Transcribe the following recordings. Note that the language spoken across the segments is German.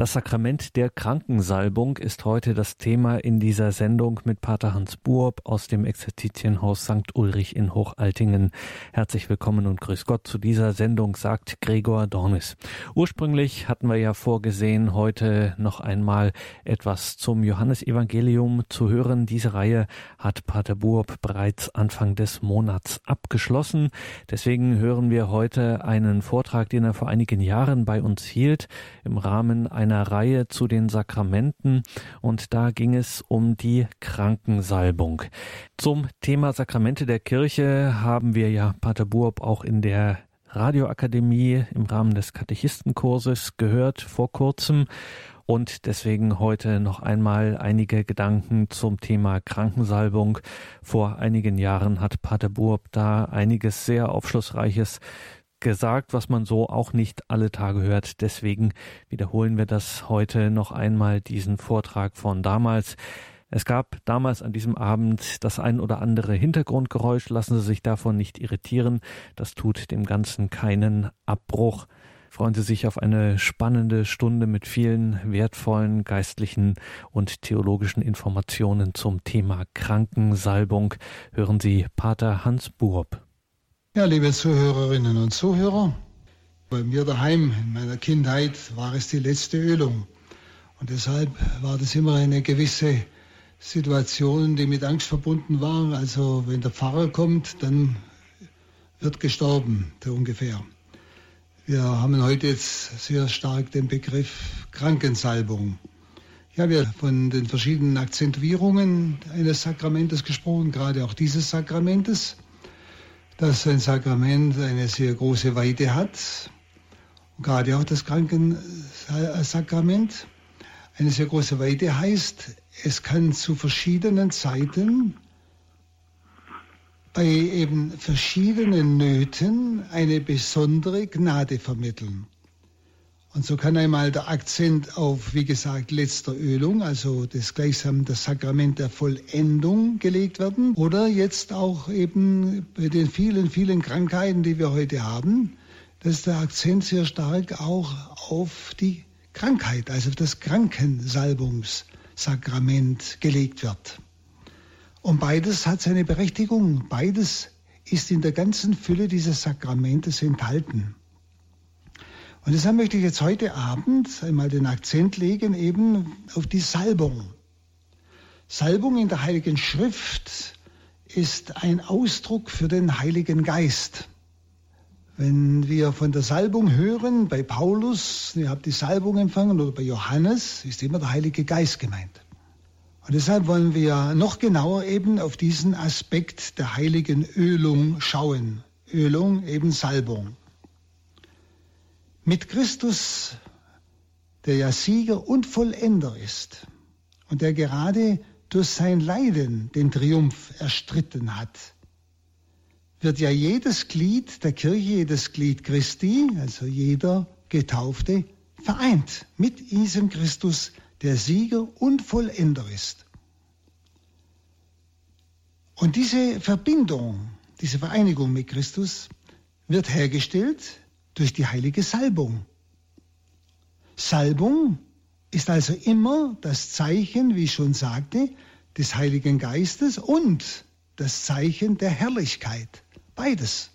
Das Sakrament der Krankensalbung ist heute das Thema in dieser Sendung mit Pater Hans Buob aus dem Exerzitienhaus St. Ulrich in Hochaltingen. Herzlich willkommen und grüß Gott zu dieser Sendung, sagt Gregor Dornis. Ursprünglich hatten wir ja vorgesehen, heute noch einmal etwas zum Johannesevangelium zu hören. Diese Reihe hat Pater Buob bereits Anfang des Monats abgeschlossen. Deswegen hören wir heute einen Vortrag, den er vor einigen Jahren bei uns hielt, im Rahmen einer einer Reihe zu den Sakramenten und da ging es um die Krankensalbung. Zum Thema Sakramente der Kirche haben wir ja Pater Burb auch in der Radioakademie im Rahmen des Katechistenkurses gehört vor kurzem und deswegen heute noch einmal einige Gedanken zum Thema Krankensalbung. Vor einigen Jahren hat Pater Burb da einiges sehr Aufschlussreiches gesagt, was man so auch nicht alle Tage hört. Deswegen wiederholen wir das heute noch einmal, diesen Vortrag von damals. Es gab damals an diesem Abend das ein oder andere Hintergrundgeräusch. Lassen Sie sich davon nicht irritieren. Das tut dem Ganzen keinen Abbruch. Freuen Sie sich auf eine spannende Stunde mit vielen wertvollen geistlichen und theologischen Informationen zum Thema Krankensalbung. Hören Sie Pater Hans Burb. Ja, liebe Zuhörerinnen und Zuhörer, bei mir daheim in meiner Kindheit war es die letzte Ölung. Und deshalb war das immer eine gewisse Situation, die mit Angst verbunden war. Also wenn der Pfarrer kommt, dann wird gestorben, so ungefähr. Wir haben heute jetzt sehr stark den Begriff Krankensalbung. Ja, wir haben von den verschiedenen Akzentuierungen eines Sakramentes gesprochen, gerade auch dieses Sakramentes dass ein Sakrament eine sehr große Weite hat, gerade auch das Krankensakrament. Eine sehr große Weite heißt, es kann zu verschiedenen Zeiten bei eben verschiedenen Nöten eine besondere Gnade vermitteln. Und so kann einmal der Akzent auf, wie gesagt, letzter Ölung, also das gleichsam das Sakrament der Vollendung gelegt werden. Oder jetzt auch eben bei den vielen, vielen Krankheiten, die wir heute haben, dass der Akzent sehr stark auch auf die Krankheit, also auf das Krankensalbungssakrament gelegt wird. Und beides hat seine Berechtigung. Beides ist in der ganzen Fülle dieses Sakramentes enthalten. Und deshalb möchte ich jetzt heute Abend einmal den Akzent legen eben auf die Salbung. Salbung in der Heiligen Schrift ist ein Ausdruck für den Heiligen Geist. Wenn wir von der Salbung hören, bei Paulus, ihr habt die Salbung empfangen, oder bei Johannes, ist immer der Heilige Geist gemeint. Und deshalb wollen wir noch genauer eben auf diesen Aspekt der heiligen Ölung schauen. Ölung, eben Salbung. Mit Christus, der ja Sieger und Vollender ist und der gerade durch sein Leiden den Triumph erstritten hat, wird ja jedes Glied der Kirche, jedes Glied Christi, also jeder Getaufte, vereint mit diesem Christus, der Sieger und Vollender ist. Und diese Verbindung, diese Vereinigung mit Christus wird hergestellt durch die heilige Salbung. Salbung ist also immer das Zeichen, wie ich schon sagte, des Heiligen Geistes und das Zeichen der Herrlichkeit. Beides.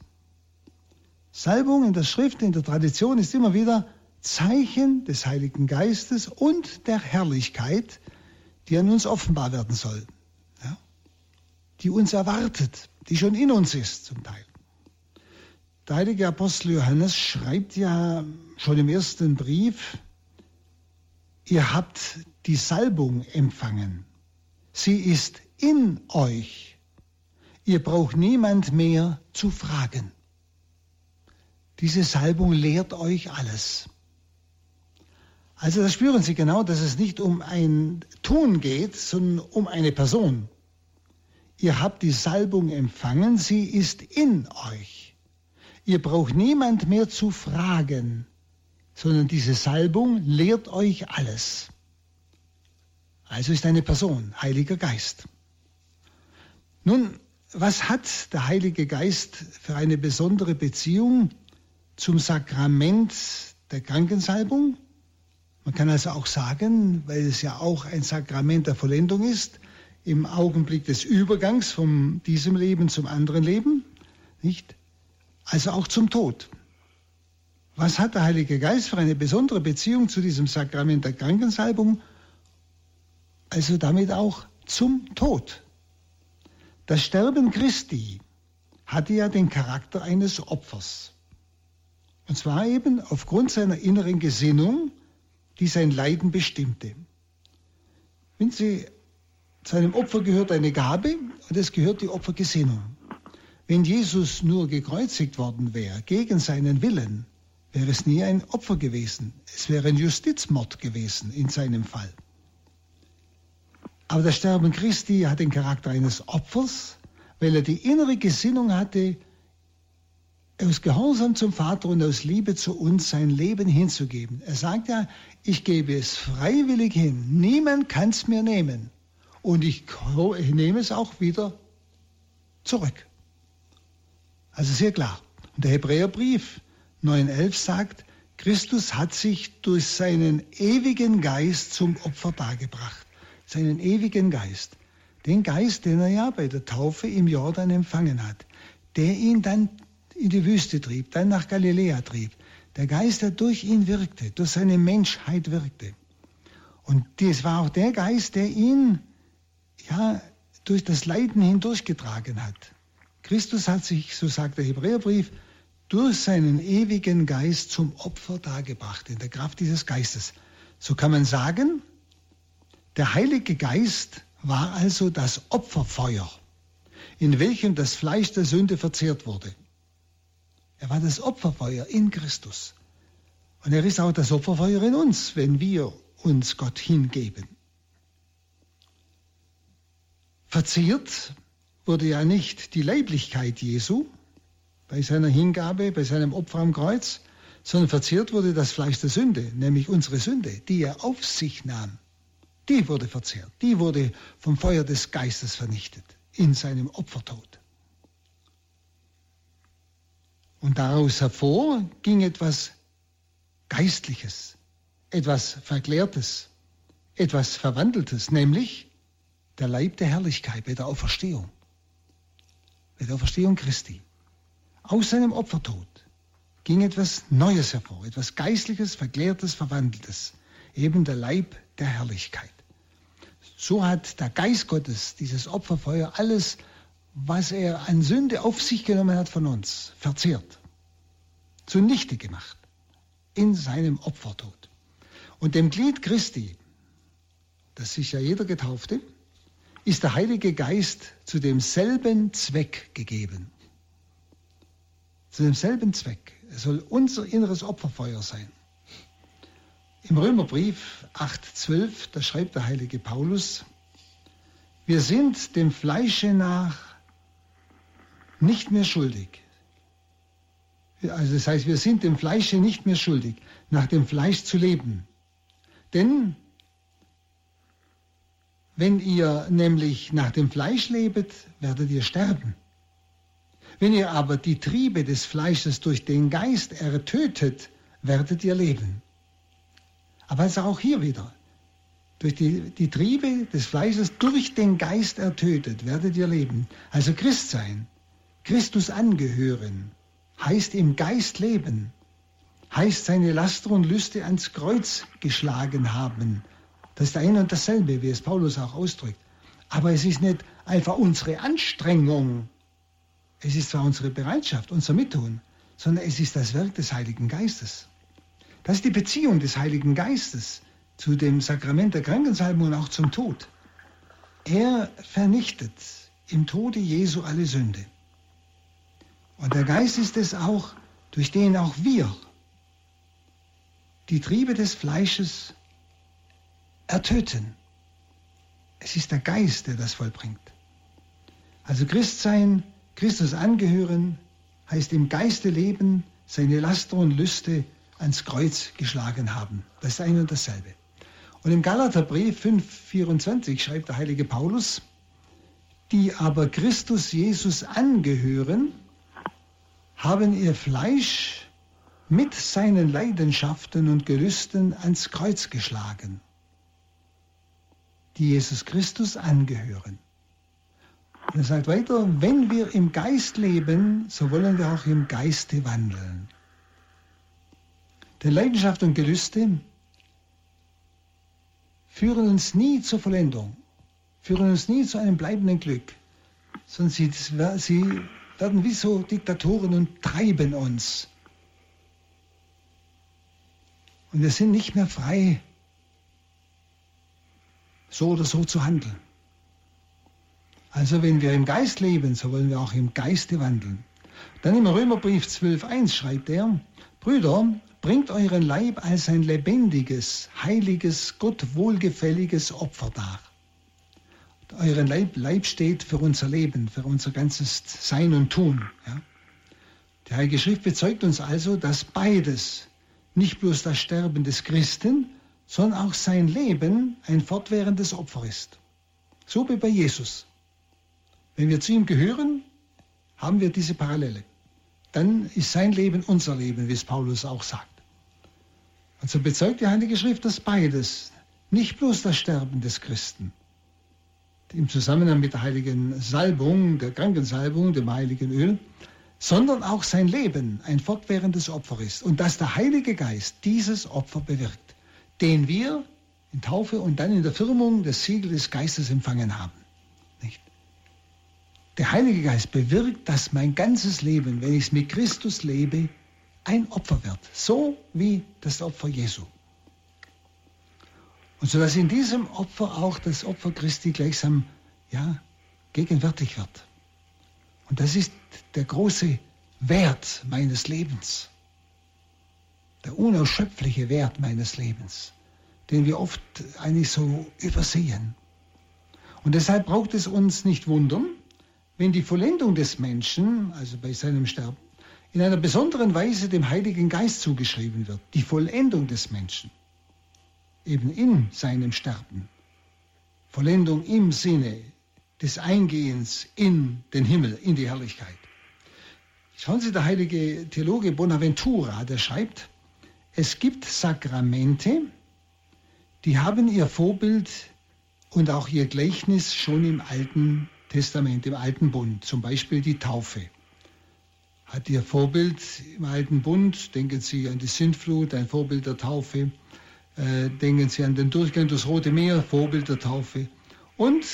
Salbung in der Schrift, in der Tradition ist immer wieder Zeichen des Heiligen Geistes und der Herrlichkeit, die an uns offenbar werden soll, ja? die uns erwartet, die schon in uns ist zum Teil. Der heilige Apostel Johannes schreibt ja schon im ersten Brief, ihr habt die Salbung empfangen. Sie ist in euch. Ihr braucht niemand mehr zu fragen. Diese Salbung lehrt euch alles. Also da spüren Sie genau, dass es nicht um ein Tun geht, sondern um eine Person. Ihr habt die Salbung empfangen, sie ist in euch. Ihr braucht niemand mehr zu fragen, sondern diese Salbung lehrt euch alles. Also ist eine Person, Heiliger Geist. Nun, was hat der Heilige Geist für eine besondere Beziehung zum Sakrament der Krankensalbung? Man kann also auch sagen, weil es ja auch ein Sakrament der Vollendung ist, im Augenblick des Übergangs von diesem Leben zum anderen Leben, nicht? Also auch zum Tod. Was hat der Heilige Geist für eine besondere Beziehung zu diesem Sakrament der Krankensalbung? Also damit auch zum Tod. Das Sterben Christi hatte ja den Charakter eines Opfers. Und zwar eben aufgrund seiner inneren Gesinnung, die sein Leiden bestimmte. Wenn Sie zu einem Opfer gehört eine Gabe und es gehört die Opfergesinnung. Wenn Jesus nur gekreuzigt worden wäre, gegen seinen Willen, wäre es nie ein Opfer gewesen. Es wäre ein Justizmord gewesen in seinem Fall. Aber das Sterben Christi hat den Charakter eines Opfers, weil er die innere Gesinnung hatte, aus Gehorsam zum Vater und aus Liebe zu uns sein Leben hinzugeben. Er sagt ja, ich gebe es freiwillig hin. Niemand kann es mir nehmen. Und ich, ich nehme es auch wieder zurück. Also sehr klar. Und der Hebräerbrief 9.11 sagt, Christus hat sich durch seinen ewigen Geist zum Opfer dargebracht. Seinen ewigen Geist. Den Geist, den er ja bei der Taufe im Jordan empfangen hat. Der ihn dann in die Wüste trieb, dann nach Galiläa trieb. Der Geist, der durch ihn wirkte, durch seine Menschheit wirkte. Und das war auch der Geist, der ihn ja, durch das Leiden hindurchgetragen hat. Christus hat sich, so sagt der Hebräerbrief, durch seinen ewigen Geist zum Opfer dargebracht, in der Kraft dieses Geistes. So kann man sagen, der Heilige Geist war also das Opferfeuer, in welchem das Fleisch der Sünde verzehrt wurde. Er war das Opferfeuer in Christus. Und er ist auch das Opferfeuer in uns, wenn wir uns Gott hingeben. Verzehrt wurde ja nicht die Leiblichkeit Jesu bei seiner Hingabe, bei seinem Opfer am Kreuz, sondern verzehrt wurde das Fleisch der Sünde, nämlich unsere Sünde, die er auf sich nahm. Die wurde verzehrt, die wurde vom Feuer des Geistes vernichtet in seinem Opfertod. Und daraus hervor ging etwas Geistliches, etwas Verklärtes, etwas Verwandeltes, nämlich der Leib der Herrlichkeit bei der Auferstehung. Bei der Auferstehung Christi. Aus seinem Opfertod ging etwas Neues hervor, etwas Geistliches, Verklärtes, Verwandeltes. Eben der Leib der Herrlichkeit. So hat der Geist Gottes, dieses Opferfeuer, alles was er an Sünde auf sich genommen hat von uns, verzehrt, zunichte gemacht in seinem Opfertod. Und dem Glied Christi, das ist ja jeder Getaufte, ist der Heilige Geist zu demselben Zweck gegeben. Zu demselben Zweck. Er soll unser inneres Opferfeuer sein. Im Römerbrief 8,12, da schreibt der heilige Paulus, wir sind dem Fleische nach nicht mehr schuldig. Also das heißt, wir sind dem Fleische nicht mehr schuldig, nach dem Fleisch zu leben. Denn wenn ihr nämlich nach dem Fleisch lebet, werdet ihr sterben. Wenn ihr aber die Triebe des Fleisches durch den Geist ertötet, werdet ihr leben. Aber also auch hier wieder, durch die, die Triebe des Fleisches durch den Geist ertötet, werdet ihr leben. Also Christ sein Christus angehören, heißt im Geist leben, heißt seine Laster und Lüste ans Kreuz geschlagen haben. Das ist ein und dasselbe, wie es Paulus auch ausdrückt. Aber es ist nicht einfach unsere Anstrengung, es ist zwar unsere Bereitschaft, unser Mittun, sondern es ist das Werk des Heiligen Geistes. Das ist die Beziehung des Heiligen Geistes zu dem Sakrament der Krankensalbung und auch zum Tod. Er vernichtet im Tode Jesu alle Sünde. Und der Geist ist es auch, durch den auch wir die Triebe des Fleisches ertöten. Es ist der Geist, der das vollbringt. Also Christsein, Christus angehören, heißt im Geiste leben, seine Laster und Lüste ans Kreuz geschlagen haben. Das ist ein und dasselbe. Und im Galaterbrief 5,24 schreibt der heilige Paulus, die aber Christus Jesus angehören, haben ihr Fleisch mit seinen Leidenschaften und Gelüsten ans Kreuz geschlagen, die Jesus Christus angehören. Und er sagt weiter, wenn wir im Geist leben, so wollen wir auch im Geiste wandeln. Denn Leidenschaft und Gelüste führen uns nie zur Vollendung, führen uns nie zu einem bleibenden Glück, sondern sie, sie werden wie so Diktatoren und treiben uns. Und wir sind nicht mehr frei, so oder so zu handeln. Also wenn wir im Geist leben, so wollen wir auch im Geiste wandeln. Dann im Römerbrief 12.1 schreibt er, Brüder, bringt euren Leib als ein lebendiges, heiliges, Gott wohlgefälliges Opfer dar. Euren Leib, Leib steht für unser Leben, für unser ganzes Sein und Tun. Ja. Die Heilige Schrift bezeugt uns also, dass beides, nicht bloß das Sterben des Christen, sondern auch sein Leben ein fortwährendes Opfer ist. So wie bei Jesus. Wenn wir zu ihm gehören, haben wir diese Parallele. Dann ist sein Leben unser Leben, wie es Paulus auch sagt. Und so bezeugt die Heilige Schrift, dass beides, nicht bloß das Sterben des Christen, im Zusammenhang mit der heiligen Salbung, der Krankensalbung, dem heiligen Öl, sondern auch sein Leben ein fortwährendes Opfer ist und dass der Heilige Geist dieses Opfer bewirkt, den wir in Taufe und dann in der Firmung des Siegel des Geistes empfangen haben. Der Heilige Geist bewirkt, dass mein ganzes Leben, wenn ich es mit Christus lebe, ein Opfer wird. So wie das Opfer Jesu. Und so dass in diesem Opfer auch das Opfer Christi gleichsam ja, gegenwärtig wird. Und das ist der große Wert meines Lebens. Der unausschöpfliche Wert meines Lebens, den wir oft eigentlich so übersehen. Und deshalb braucht es uns nicht wundern, wenn die Vollendung des Menschen, also bei seinem Sterben, in einer besonderen Weise dem Heiligen Geist zugeschrieben wird, die Vollendung des Menschen, eben in seinem Sterben. Vollendung im Sinne des Eingehens in den Himmel, in die Herrlichkeit. Schauen Sie, der heilige Theologe Bonaventura, der schreibt, es gibt Sakramente, die haben ihr Vorbild und auch ihr Gleichnis schon im Alten Testament, im Alten Bund, zum Beispiel die Taufe. Hat ihr Vorbild im Alten Bund, denken Sie an die Sintflut, ein Vorbild der Taufe, äh, denken Sie an den Durchgang durchs Rote Meer, Vorbild der Taufe. Und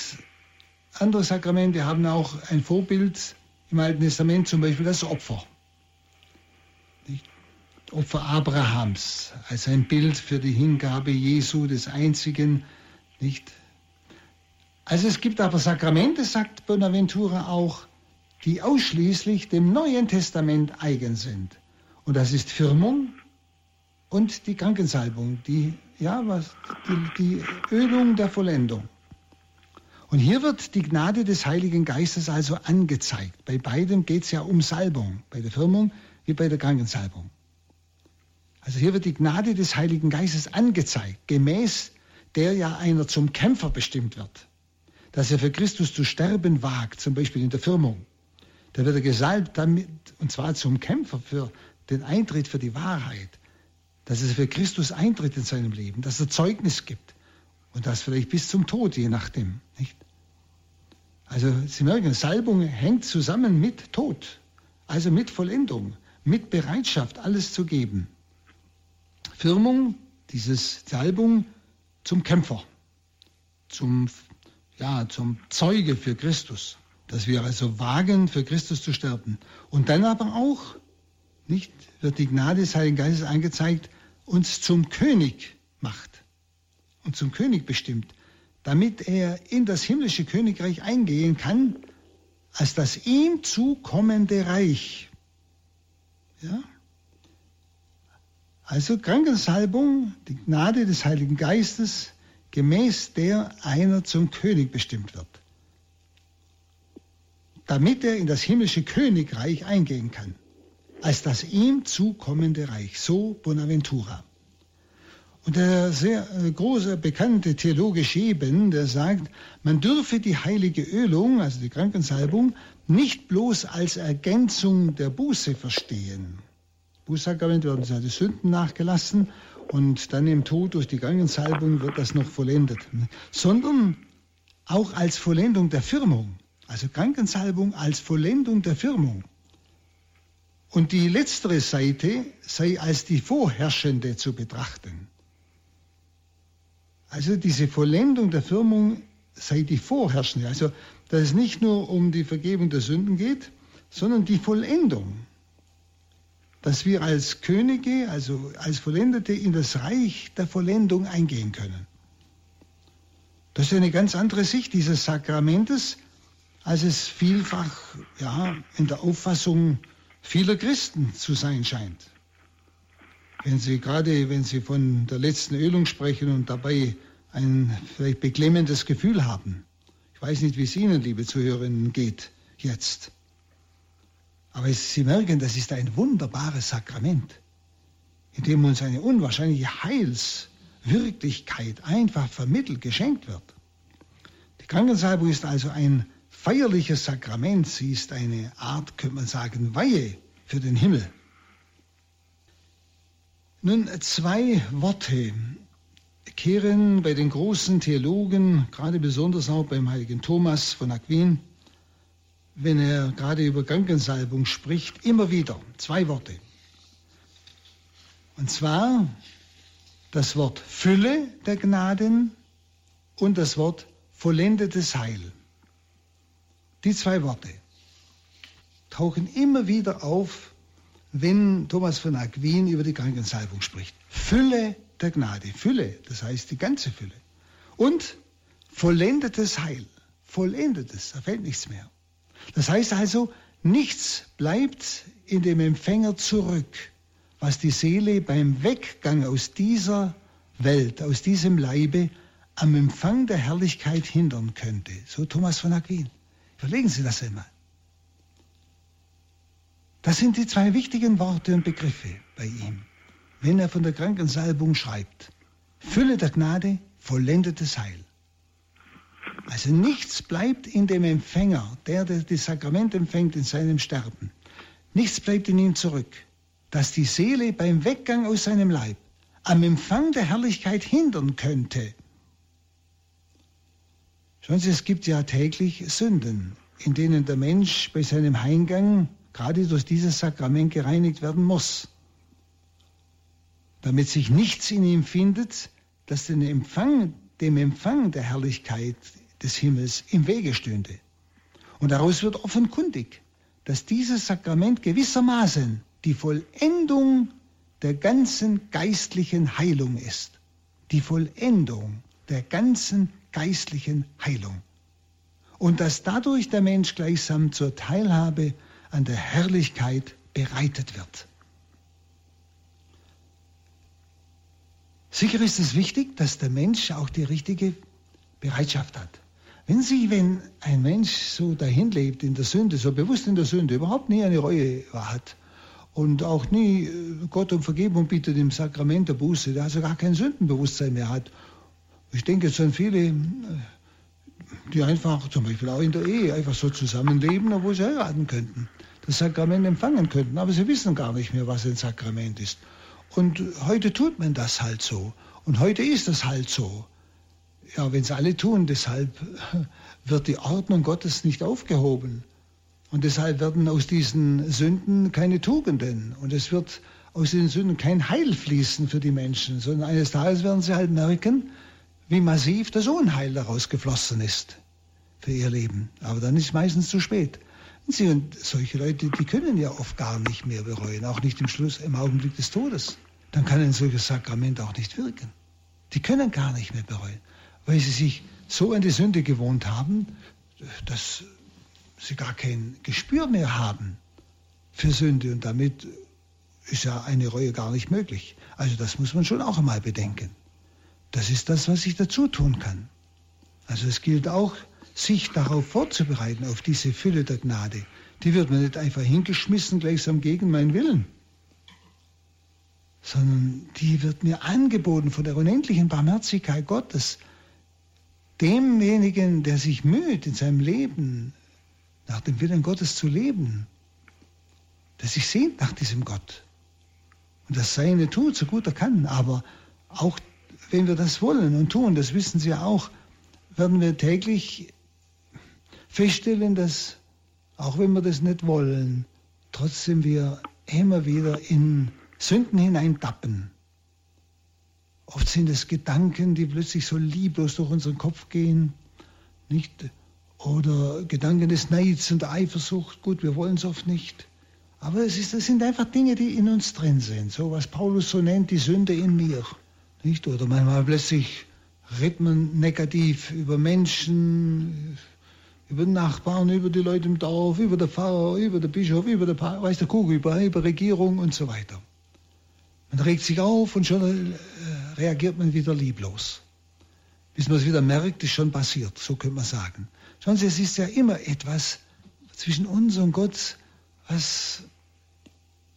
andere Sakramente haben auch ein Vorbild im Alten Testament, zum Beispiel das Opfer. Opfer Abrahams als ein Bild für die Hingabe Jesu, des Einzigen, nicht also es gibt aber Sakramente, sagt Bonaventura auch, die ausschließlich dem Neuen Testament eigen sind. Und das ist Firmung und die Krankensalbung, die, ja, was, die, die Ölung der Vollendung. Und hier wird die Gnade des Heiligen Geistes also angezeigt. Bei beidem geht es ja um Salbung, bei der Firmung wie bei der Krankensalbung. Also hier wird die Gnade des Heiligen Geistes angezeigt, gemäß der ja einer zum Kämpfer bestimmt wird dass er für Christus zu sterben wagt, zum Beispiel in der Firmung, da wird er gesalbt damit, und zwar zum Kämpfer für den Eintritt für die Wahrheit, dass er für Christus eintritt in seinem Leben, dass er Zeugnis gibt und das vielleicht bis zum Tod, je nachdem. Nicht? Also Sie merken, Salbung hängt zusammen mit Tod, also mit Vollendung, mit Bereitschaft, alles zu geben. Firmung, dieses Salbung zum Kämpfer, zum ja, zum Zeuge für Christus, dass wir also wagen, für Christus zu sterben. Und dann aber auch, nicht, wird die Gnade des Heiligen Geistes angezeigt, uns zum König macht und zum König bestimmt, damit er in das himmlische Königreich eingehen kann, als das ihm zukommende Reich. Ja? Also Krankensalbung, die Gnade des Heiligen Geistes, gemäß der einer zum König bestimmt wird, damit er in das himmlische Königreich eingehen kann, als das ihm zukommende Reich, so Bonaventura. Und der sehr äh, große, bekannte Theologe Scheben, der sagt, man dürfe die heilige Ölung, also die Krankensalbung, nicht bloß als Ergänzung der Buße verstehen. Bußsakrament werden seine Sünden nachgelassen und dann im Tod durch die Gangensalbung wird das noch vollendet. Sondern auch als Vollendung der Firmung. Also Krankensalbung als Vollendung der Firmung. Und die letztere Seite sei als die vorherrschende zu betrachten. Also diese Vollendung der Firmung sei die vorherrschende. Also dass es nicht nur um die Vergebung der Sünden geht, sondern die Vollendung. Dass wir als Könige, also als Vollendete in das Reich der Vollendung eingehen können. Das ist eine ganz andere Sicht dieses Sakramentes, als es vielfach ja, in der Auffassung vieler Christen zu sein scheint. Wenn Sie gerade, wenn Sie von der letzten Ölung sprechen und dabei ein vielleicht beklemmendes Gefühl haben. Ich weiß nicht, wie es Ihnen, liebe Zuhörerinnen, geht jetzt. Aber Sie merken, das ist ein wunderbares Sakrament, in dem uns eine unwahrscheinliche Heilswirklichkeit einfach vermittelt, geschenkt wird. Die Krankensalbung ist also ein feierliches Sakrament. Sie ist eine Art, könnte man sagen, Weihe für den Himmel. Nun zwei Worte kehren bei den großen Theologen, gerade besonders auch beim heiligen Thomas von Aquin, wenn er gerade über Krankensalbung spricht, immer wieder zwei Worte. Und zwar das Wort Fülle der Gnaden und das Wort vollendetes Heil. Die zwei Worte tauchen immer wieder auf, wenn Thomas von Aquin über die Krankensalbung spricht. Fülle der Gnade. Fülle, das heißt die ganze Fülle. Und vollendetes Heil. Vollendetes, da fällt nichts mehr. Das heißt also, nichts bleibt in dem Empfänger zurück, was die Seele beim Weggang aus dieser Welt, aus diesem Leibe, am Empfang der Herrlichkeit hindern könnte. So Thomas von Aquin. Überlegen Sie das einmal. Das sind die zwei wichtigen Worte und Begriffe bei ihm, wenn er von der Krankensalbung schreibt. Fülle der Gnade, vollendetes Heil. Also nichts bleibt in dem Empfänger, der, das Sakrament empfängt in seinem Sterben. Nichts bleibt in ihm zurück, dass die Seele beim Weggang aus seinem Leib am Empfang der Herrlichkeit hindern könnte. Schauen Sie, es gibt ja täglich Sünden, in denen der Mensch bei seinem Heimgang gerade durch dieses Sakrament gereinigt werden muss, damit sich nichts in ihm findet, das den Empfang, dem Empfang der Herrlichkeit des Himmels im Wege stünde. Und daraus wird offenkundig, dass dieses Sakrament gewissermaßen die Vollendung der ganzen geistlichen Heilung ist. Die Vollendung der ganzen geistlichen Heilung. Und dass dadurch der Mensch gleichsam zur Teilhabe an der Herrlichkeit bereitet wird. Sicher ist es wichtig, dass der Mensch auch die richtige Bereitschaft hat. Wenn Sie, wenn ein Mensch so dahin lebt in der Sünde, so bewusst in der Sünde, überhaupt nie eine Reue hat und auch nie äh, Gott um Vergebung bittet im Sakrament der Buße, der also gar kein Sündenbewusstsein mehr hat. Ich denke jetzt an viele, äh, die einfach zum Beispiel auch in der Ehe einfach so zusammenleben, obwohl sie heiraten könnten das Sakrament empfangen könnten. Aber sie wissen gar nicht mehr, was ein Sakrament ist. Und heute tut man das halt so. Und heute ist es halt so. Ja, wenn es alle tun, deshalb wird die Ordnung Gottes nicht aufgehoben. Und deshalb werden aus diesen Sünden keine Tugenden. Und es wird aus den Sünden kein Heil fließen für die Menschen, sondern eines Tages werden sie halt merken, wie massiv das Unheil daraus geflossen ist für ihr Leben. Aber dann ist es meistens zu spät. Sie und solche Leute, die können ja oft gar nicht mehr bereuen, auch nicht im Schluss, im Augenblick des Todes. Dann kann ein solches Sakrament auch nicht wirken. Die können gar nicht mehr bereuen, weil sie sich so an die Sünde gewohnt haben, dass sie gar kein Gespür mehr haben für Sünde und damit ist ja eine Reue gar nicht möglich. Also das muss man schon auch einmal bedenken. Das ist das, was ich dazu tun kann. Also es gilt auch sich darauf vorzubereiten, auf diese Fülle der Gnade, die wird mir nicht einfach hingeschmissen, gleichsam gegen meinen Willen, sondern die wird mir angeboten von der unendlichen Barmherzigkeit Gottes, demjenigen, der sich müht in seinem Leben, nach dem Willen Gottes zu leben, der sich sehnt nach diesem Gott. und das Seine tut, so gut er kann. Aber auch wenn wir das wollen und tun, das wissen Sie auch, werden wir täglich feststellen, dass auch wenn wir das nicht wollen, trotzdem wir immer wieder in Sünden hineintappen. Oft sind es Gedanken, die plötzlich so lieblos durch unseren Kopf gehen, nicht? Oder Gedanken des Neids und der Eifersucht. Gut, wir wollen es oft nicht. Aber es ist, das sind einfach Dinge, die in uns drin sind. So was Paulus so nennt, die Sünde in mir. Nicht? Oder manchmal plötzlich redet man negativ über Menschen, über Nachbarn, über die Leute im Dorf, über den Pfarrer, über den Bischof, über den pa weiß der Kugel, über, über Regierung und so weiter. Man regt sich auf und schon äh, reagiert man wieder lieblos. Bis man es wieder merkt, ist schon passiert, so könnte man sagen. Schauen Sie, es ist ja immer etwas zwischen uns und Gott, was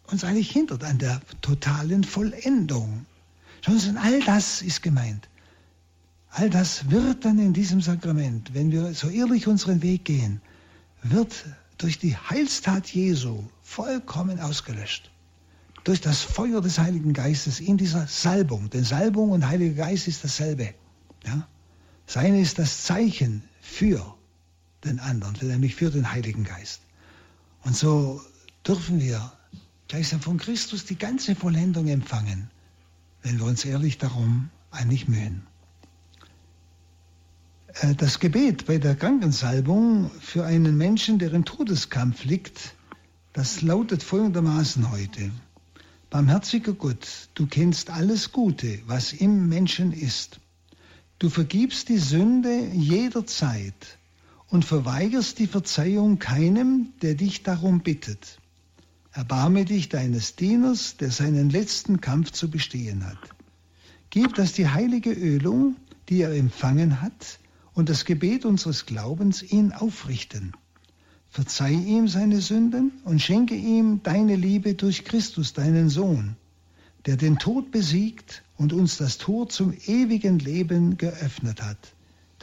uns eigentlich hindert an der totalen Vollendung. Schauen Sie, all das ist gemeint. All das wird dann in diesem Sakrament, wenn wir so ehrlich unseren Weg gehen, wird durch die Heilstat Jesu vollkommen ausgelöscht. Durch das Feuer des Heiligen Geistes in dieser Salbung. Denn Salbung und Heiliger Geist ist dasselbe. Ja? Seine ist das Zeichen für den anderen, nämlich für den Heiligen Geist. Und so dürfen wir gleichsam von Christus die ganze Vollendung empfangen, wenn wir uns ehrlich darum eigentlich mühen. Äh, das Gebet bei der Krankensalbung für einen Menschen, der im Todeskampf liegt, das lautet folgendermaßen heute. Barmherziger Gott, du kennst alles Gute, was im Menschen ist. Du vergibst die Sünde jederzeit und verweigerst die Verzeihung keinem, der dich darum bittet. Erbarme dich deines Dieners, der seinen letzten Kampf zu bestehen hat. Gib, dass die heilige Ölung, die er empfangen hat, und das Gebet unseres Glaubens ihn aufrichten. Verzeih ihm seine Sünden und schenke ihm deine Liebe durch Christus, deinen Sohn, der den Tod besiegt und uns das Tor zum ewigen Leben geöffnet hat,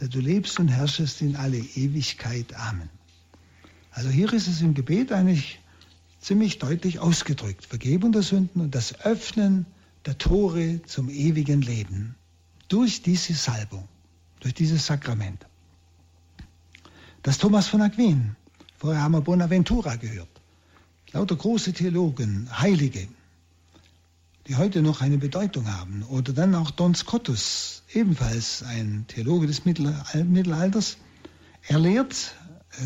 der du lebst und herrschest in alle Ewigkeit. Amen. Also hier ist es im Gebet eigentlich ziemlich deutlich ausgedrückt. Vergebung der Sünden und das Öffnen der Tore zum ewigen Leben durch diese Salbung durch dieses Sakrament. Das Thomas von Aquin, vorher haben wir Bonaventura gehört, lauter große Theologen, Heilige, die heute noch eine Bedeutung haben. Oder dann auch Don Scotus, ebenfalls ein Theologe des Mittelalters. Er lehrt,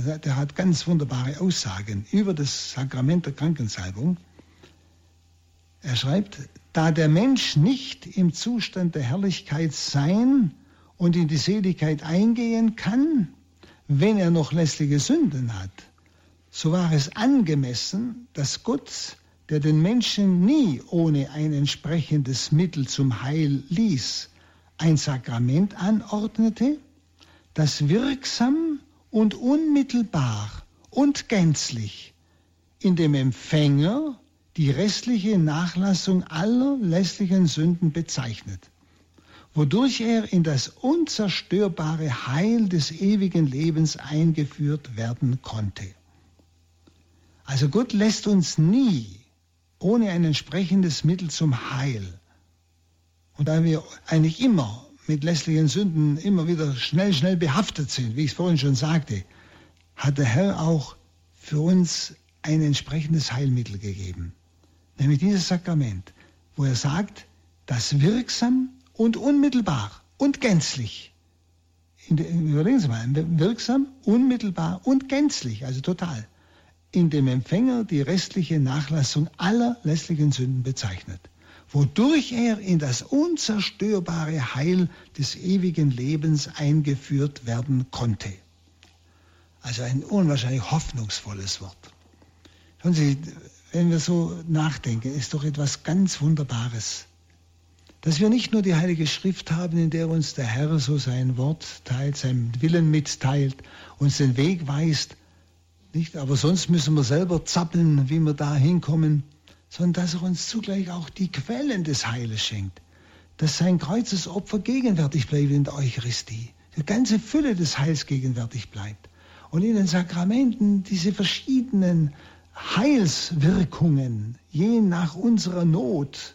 äh, der hat ganz wunderbare Aussagen über das Sakrament der Krankensalbung. Er schreibt, da der Mensch nicht im Zustand der Herrlichkeit sein und in die Seligkeit eingehen kann, wenn er noch lässliche Sünden hat, so war es angemessen, dass Gott, der den Menschen nie ohne ein entsprechendes Mittel zum Heil ließ, ein Sakrament anordnete, das wirksam und unmittelbar und gänzlich in dem Empfänger die restliche Nachlassung aller lässlichen Sünden bezeichnet wodurch er in das unzerstörbare Heil des ewigen Lebens eingeführt werden konnte. Also Gott lässt uns nie ohne ein entsprechendes Mittel zum Heil. Und da wir eigentlich immer mit lässlichen Sünden immer wieder schnell, schnell behaftet sind, wie ich es vorhin schon sagte, hat der Herr auch für uns ein entsprechendes Heilmittel gegeben. Nämlich dieses Sakrament, wo er sagt, das wirksam und unmittelbar und gänzlich. überlegen Sie mal, wirksam, unmittelbar und gänzlich, also total, in dem Empfänger die restliche Nachlassung aller lässlichen Sünden bezeichnet, wodurch er in das unzerstörbare Heil des ewigen Lebens eingeführt werden konnte. Also ein unwahrscheinlich hoffnungsvolles Wort. Schauen Sie, wenn wir so nachdenken, ist doch etwas ganz Wunderbares dass wir nicht nur die Heilige Schrift haben, in der uns der Herr so sein Wort teilt, seinen Willen mitteilt, uns den Weg weist, nicht, aber sonst müssen wir selber zappeln, wie wir da hinkommen, sondern dass er uns zugleich auch die Quellen des Heiles schenkt, dass sein Kreuzesopfer gegenwärtig bleibt in der Eucharistie, die ganze Fülle des Heils gegenwärtig bleibt und in den Sakramenten diese verschiedenen Heilswirkungen je nach unserer Not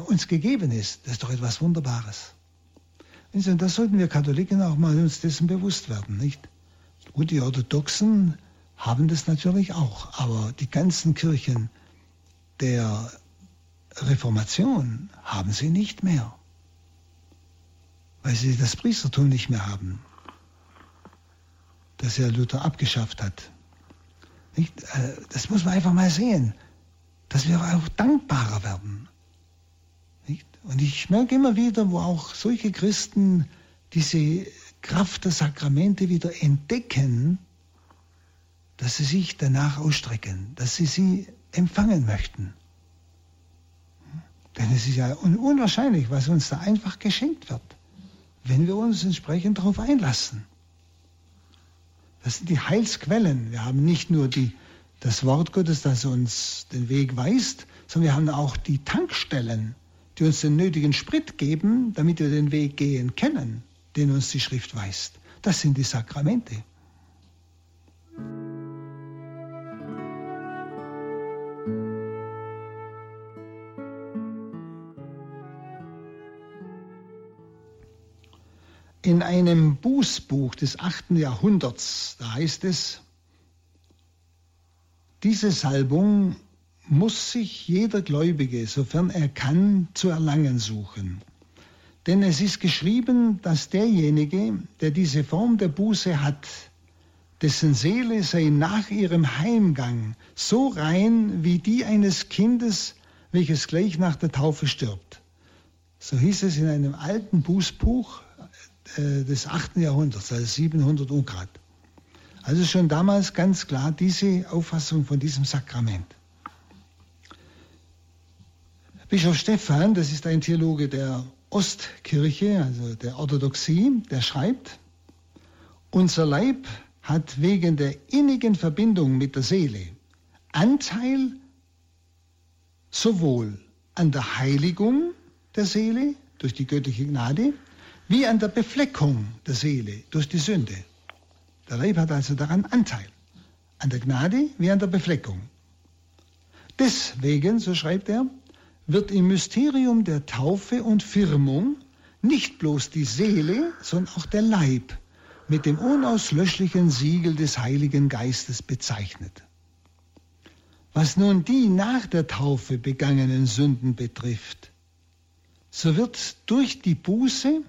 uns gegeben ist. Das ist doch etwas Wunderbares. Und das sollten wir Katholiken auch mal uns dessen bewusst werden, nicht? Gut, die Orthodoxen haben das natürlich auch, aber die ganzen Kirchen der Reformation haben sie nicht mehr, weil sie das Priestertum nicht mehr haben, das ja Luther abgeschafft hat. Nicht? Äh, das muss man einfach mal sehen, dass wir auch dankbarer werden. Und ich merke immer wieder, wo auch solche Christen diese Kraft der Sakramente wieder entdecken, dass sie sich danach ausstrecken, dass sie sie empfangen möchten. Denn es ist ja unwahrscheinlich, was uns da einfach geschenkt wird, wenn wir uns entsprechend darauf einlassen. Das sind die Heilsquellen. Wir haben nicht nur die, das Wort Gottes, das uns den Weg weist, sondern wir haben auch die Tankstellen, die uns den nötigen Sprit geben, damit wir den Weg gehen können, den uns die Schrift weist. Das sind die Sakramente. In einem Bußbuch des 8. Jahrhunderts, da heißt es, diese Salbung muss sich jeder Gläubige, sofern er kann, zu erlangen suchen. Denn es ist geschrieben, dass derjenige, der diese Form der Buße hat, dessen Seele sei nach ihrem Heimgang so rein wie die eines Kindes, welches gleich nach der Taufe stirbt. So hieß es in einem alten Bußbuch äh, des 8. Jahrhunderts, also 700 Ungrad. Also schon damals ganz klar diese Auffassung von diesem Sakrament. Bischof Stephan, das ist ein Theologe der Ostkirche, also der Orthodoxie, der schreibt, unser Leib hat wegen der innigen Verbindung mit der Seele Anteil sowohl an der Heiligung der Seele durch die göttliche Gnade wie an der Befleckung der Seele durch die Sünde. Der Leib hat also daran Anteil, an der Gnade wie an der Befleckung. Deswegen, so schreibt er, wird im Mysterium der Taufe und Firmung nicht bloß die Seele, sondern auch der Leib mit dem unauslöschlichen Siegel des Heiligen Geistes bezeichnet. Was nun die nach der Taufe begangenen Sünden betrifft, so wird durch die Buße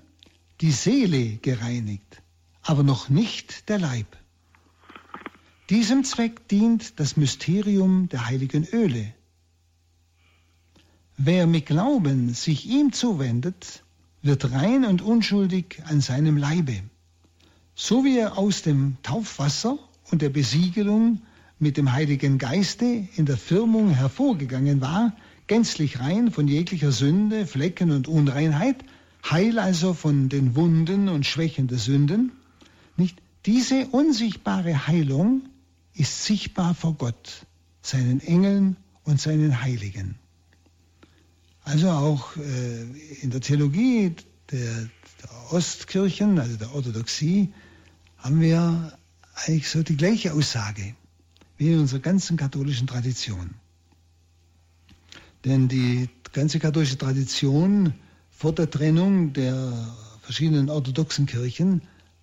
die Seele gereinigt, aber noch nicht der Leib. Diesem Zweck dient das Mysterium der heiligen Öle. Wer mit Glauben sich ihm zuwendet, wird rein und unschuldig an seinem Leibe, so wie er aus dem Taufwasser und der Besiegelung mit dem Heiligen Geiste in der Firmung hervorgegangen war, gänzlich rein von jeglicher Sünde, Flecken und Unreinheit, Heil also von den Wunden und Schwächen der Sünden. Nicht? Diese unsichtbare Heilung ist sichtbar vor Gott, seinen Engeln und seinen Heiligen. Also auch äh, in der Theologie der, der Ostkirchen, also der Orthodoxie, haben wir eigentlich so die gleiche Aussage wie in unserer ganzen katholischen Tradition. Denn die ganze katholische Tradition vor der Trennung der verschiedenen orthodoxen Kirchen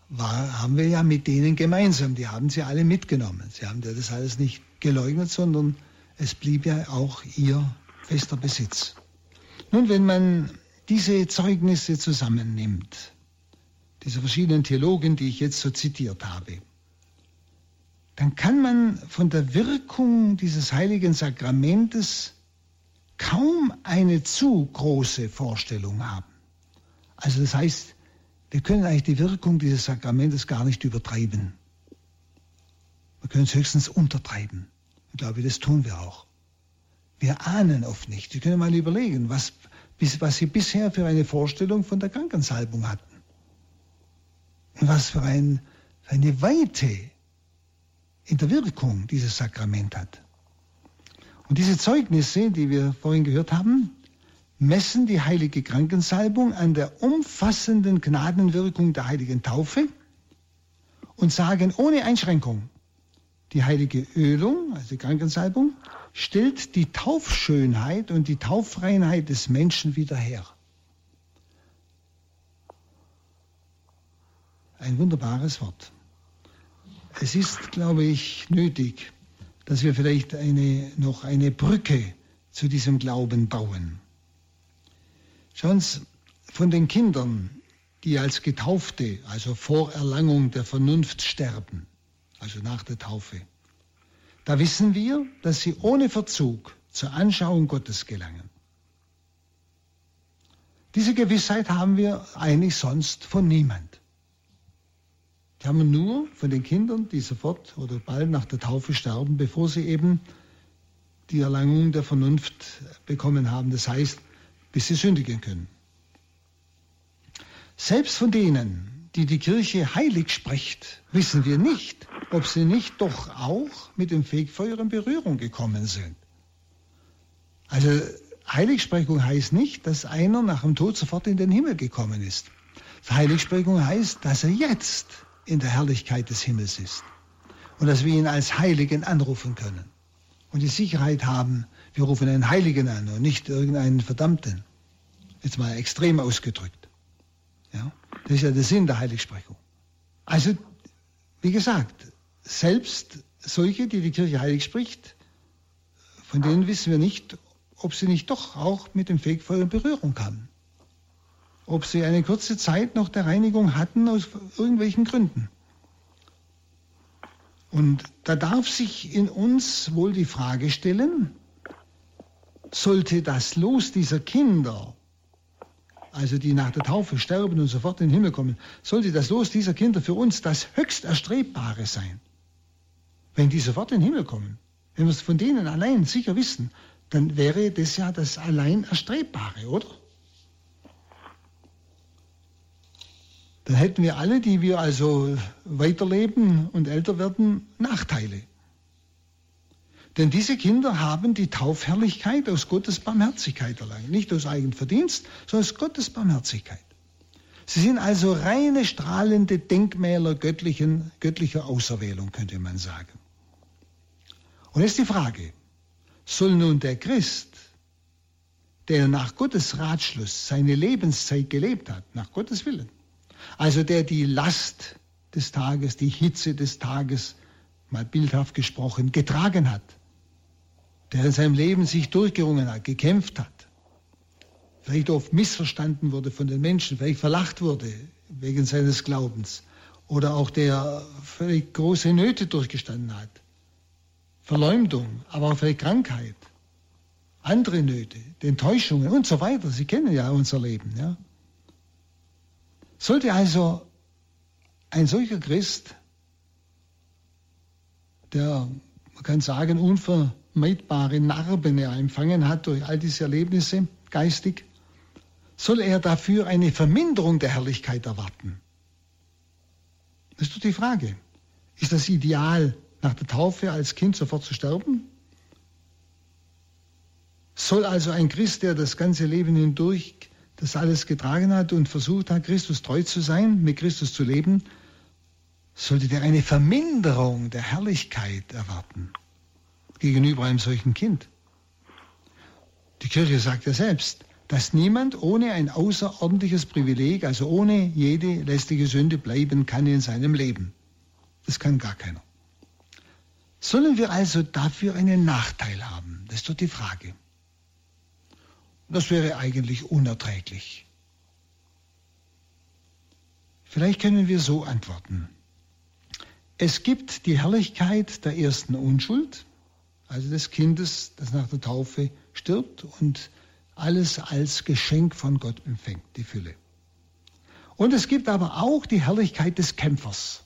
war, haben wir ja mit denen gemeinsam. Die haben sie alle mitgenommen. Sie haben das alles nicht geleugnet, sondern es blieb ja auch ihr fester Besitz. Nun, wenn man diese Zeugnisse zusammennimmt, diese verschiedenen Theologen, die ich jetzt so zitiert habe, dann kann man von der Wirkung dieses heiligen Sakramentes kaum eine zu große Vorstellung haben. Also das heißt, wir können eigentlich die Wirkung dieses Sakramentes gar nicht übertreiben. Wir können es höchstens untertreiben. Ich glaube, das tun wir auch. Wir ahnen oft nicht. Sie können mal überlegen, was, was Sie bisher für eine Vorstellung von der Krankensalbung hatten. Und was für, ein, für eine Weite in der Wirkung dieses Sakrament hat. Und diese Zeugnisse, die wir vorhin gehört haben, messen die heilige Krankensalbung an der umfassenden Gnadenwirkung der heiligen Taufe und sagen ohne Einschränkung, die heilige Ölung, also die Krankensalbung, stellt die Taufschönheit und die Tauffreinheit des Menschen wieder her. Ein wunderbares Wort. Es ist, glaube ich, nötig, dass wir vielleicht eine, noch eine Brücke zu diesem Glauben bauen. Schauen Sie, von den Kindern, die als Getaufte, also vor Erlangung der Vernunft sterben, also nach der Taufe, da wissen wir, dass sie ohne Verzug zur Anschauung Gottes gelangen. Diese Gewissheit haben wir eigentlich sonst von niemand. Die haben wir nur von den Kindern, die sofort oder bald nach der Taufe sterben, bevor sie eben die Erlangung der Vernunft bekommen haben. Das heißt, bis sie sündigen können. Selbst von denen, die die Kirche heilig spricht, wissen wir nicht, ob sie nicht doch auch mit dem Fegfeuer in Berührung gekommen sind. Also Heiligsprechung heißt nicht, dass einer nach dem Tod sofort in den Himmel gekommen ist. Heiligsprechung heißt, dass er jetzt in der Herrlichkeit des Himmels ist und dass wir ihn als Heiligen anrufen können und die Sicherheit haben, wir rufen einen Heiligen an und nicht irgendeinen Verdammten. Jetzt mal extrem ausgedrückt. Ja? Das ist ja der Sinn der Heiligsprechung. Also, wie gesagt, selbst solche, die die Kirche heilig spricht, von denen wissen wir nicht, ob sie nicht doch auch mit dem Fegfeuer in Berührung kamen. Ob sie eine kurze Zeit noch der Reinigung hatten aus irgendwelchen Gründen. Und da darf sich in uns wohl die Frage stellen, sollte das Los dieser Kinder, also die nach der Taufe sterben und sofort in den Himmel kommen, sollte das Los dieser Kinder für uns das höchst Erstrebbare sein? Wenn die sofort in den Himmel kommen, wenn wir es von denen allein sicher wissen, dann wäre das ja das allein Erstrebbare, oder? Dann hätten wir alle, die wir also weiterleben und älter werden, Nachteile. Denn diese Kinder haben die Taufherrlichkeit aus Gottes Barmherzigkeit erlangt. Nicht aus eigenem Verdienst, sondern aus Gottes Barmherzigkeit. Sie sind also reine strahlende Denkmäler göttlichen, göttlicher Auserwählung, könnte man sagen. Und jetzt die Frage, soll nun der Christ, der nach Gottes Ratschluss seine Lebenszeit gelebt hat, nach Gottes Willen, also der die Last des Tages, die Hitze des Tages, mal bildhaft gesprochen, getragen hat, der in seinem Leben sich durchgerungen hat, gekämpft hat, vielleicht oft missverstanden wurde von den Menschen, vielleicht verlacht wurde wegen seines Glaubens oder auch der völlig große Nöte durchgestanden hat, Verleumdung, aber auch vielleicht Krankheit, andere Nöte, Enttäuschungen und so weiter. Sie kennen ja unser Leben. Ja? Sollte also ein solcher Christ, der, man kann sagen, unvermeidbare Narben er empfangen hat durch all diese Erlebnisse geistig, soll er dafür eine Verminderung der Herrlichkeit erwarten? Das ist doch die Frage. Ist das Ideal nach der Taufe als Kind sofort zu sterben? Soll also ein Christ, der das ganze Leben hindurch das alles getragen hat und versucht hat, Christus treu zu sein, mit Christus zu leben, sollte der eine Verminderung der Herrlichkeit erwarten gegenüber einem solchen Kind. Die Kirche sagt ja selbst, dass niemand ohne ein außerordentliches Privileg, also ohne jede lästige Sünde bleiben kann in seinem Leben. Das kann gar keiner. Sollen wir also dafür einen Nachteil haben? Das ist doch die Frage. Das wäre eigentlich unerträglich. Vielleicht können wir so antworten. Es gibt die Herrlichkeit der ersten Unschuld, also des Kindes, das nach der Taufe stirbt und alles als Geschenk von Gott empfängt, die Fülle. Und es gibt aber auch die Herrlichkeit des Kämpfers,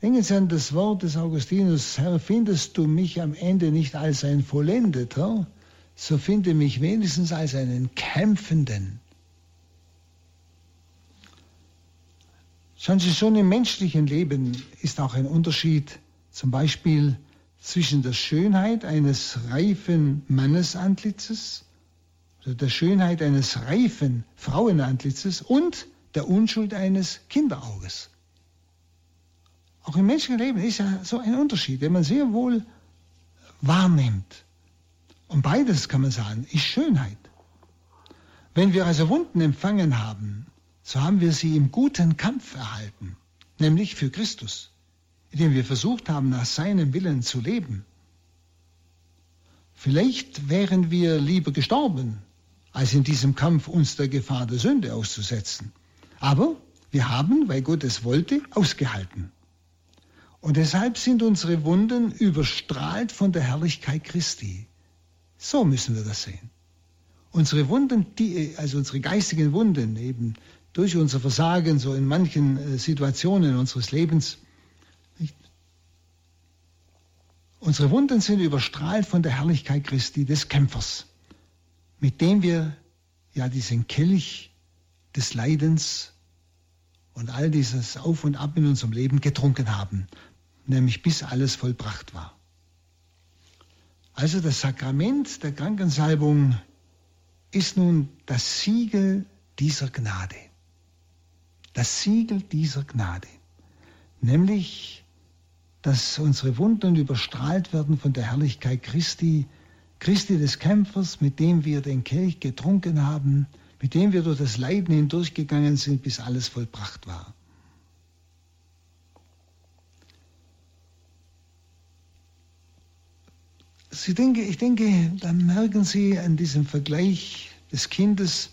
Denken Sie an das Wort des Augustinus, Herr, findest du mich am Ende nicht als ein Vollendeter, so finde mich wenigstens als einen Kämpfenden. Schauen Sie, schon im menschlichen Leben ist auch ein Unterschied, zum Beispiel zwischen der Schönheit eines reifen Mannesantlitzes oder der Schönheit eines reifen Frauenantlitzes und der Unschuld eines Kinderauges. Auch im menschlichen Leben ist ja so ein Unterschied, den man sehr wohl wahrnimmt. Und beides kann man sagen, ist Schönheit. Wenn wir also Wunden empfangen haben, so haben wir sie im guten Kampf erhalten, nämlich für Christus, indem wir versucht haben, nach seinem Willen zu leben. Vielleicht wären wir lieber gestorben, als in diesem Kampf uns der Gefahr der Sünde auszusetzen. Aber wir haben, weil Gott es wollte, ausgehalten. Und deshalb sind unsere Wunden überstrahlt von der Herrlichkeit Christi. So müssen wir das sehen. Unsere Wunden, die, also unsere geistigen Wunden, eben durch unser Versagen, so in manchen äh, Situationen unseres Lebens, nicht? unsere Wunden sind überstrahlt von der Herrlichkeit Christi, des Kämpfers, mit dem wir ja diesen Kelch des Leidens und all dieses Auf und Ab in unserem Leben getrunken haben, nämlich bis alles vollbracht war. Also das Sakrament der Krankensalbung ist nun das Siegel dieser Gnade. Das Siegel dieser Gnade. Nämlich, dass unsere Wunden überstrahlt werden von der Herrlichkeit Christi, Christi des Kämpfers, mit dem wir den Kelch getrunken haben, mit dem wir durch das Leiden hindurchgegangen sind, bis alles vollbracht war. Sie denke, ich denke, da merken Sie an diesem Vergleich des Kindes,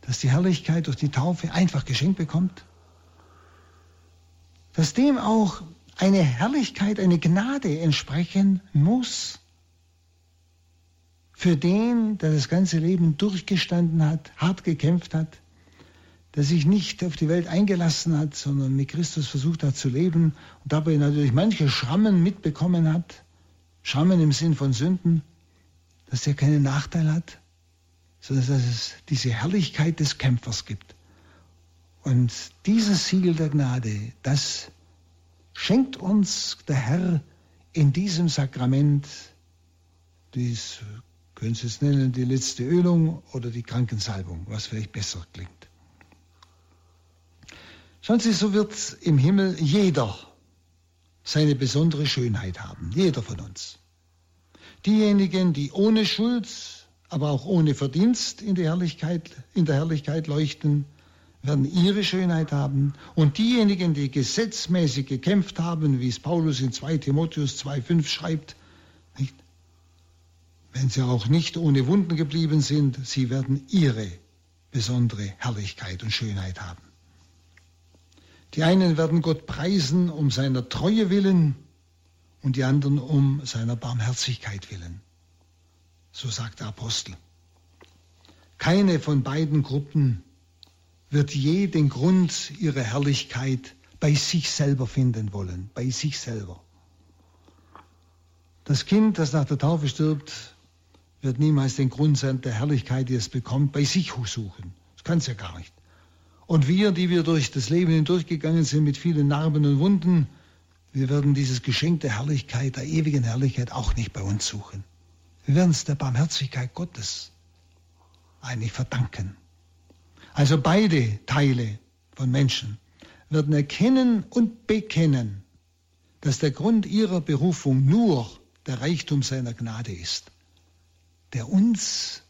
das die Herrlichkeit durch die Taufe einfach geschenkt bekommt, dass dem auch eine Herrlichkeit, eine Gnade entsprechen muss für den, der das ganze Leben durchgestanden hat, hart gekämpft hat, der sich nicht auf die Welt eingelassen hat, sondern mit Christus versucht hat zu leben und dabei natürlich manche Schrammen mitbekommen hat, Schrammen im Sinn von Sünden, dass der keinen Nachteil hat, sondern dass es diese Herrlichkeit des Kämpfers gibt. Und dieses Siegel der Gnade, das schenkt uns der Herr in diesem Sakrament, dies können Sie es nennen, die letzte Ölung oder die Krankensalbung, was vielleicht besser klingt. Schauen Sie, so wird im Himmel jeder seine besondere Schönheit haben, jeder von uns. Diejenigen, die ohne Schuld, aber auch ohne Verdienst in, die Herrlichkeit, in der Herrlichkeit leuchten, werden ihre Schönheit haben. Und diejenigen, die gesetzmäßig gekämpft haben, wie es Paulus in 2 Timotheus 2,5 schreibt, nicht? Wenn sie auch nicht ohne Wunden geblieben sind, sie werden ihre besondere Herrlichkeit und Schönheit haben. Die einen werden Gott preisen um seiner Treue willen und die anderen um seiner Barmherzigkeit willen. So sagt der Apostel. Keine von beiden Gruppen wird je den Grund ihrer Herrlichkeit bei sich selber finden wollen, bei sich selber. Das Kind, das nach der Taufe stirbt, wird niemals den Grund der Herrlichkeit, die es bekommt, bei sich suchen. Das kann es ja gar nicht. Und wir, die wir durch das Leben hindurchgegangen sind mit vielen Narben und Wunden, wir werden dieses Geschenk der Herrlichkeit, der ewigen Herrlichkeit auch nicht bei uns suchen. Wir werden es der Barmherzigkeit Gottes eigentlich verdanken. Also beide Teile von Menschen werden erkennen und bekennen, dass der Grund ihrer Berufung nur der Reichtum seiner Gnade ist, der uns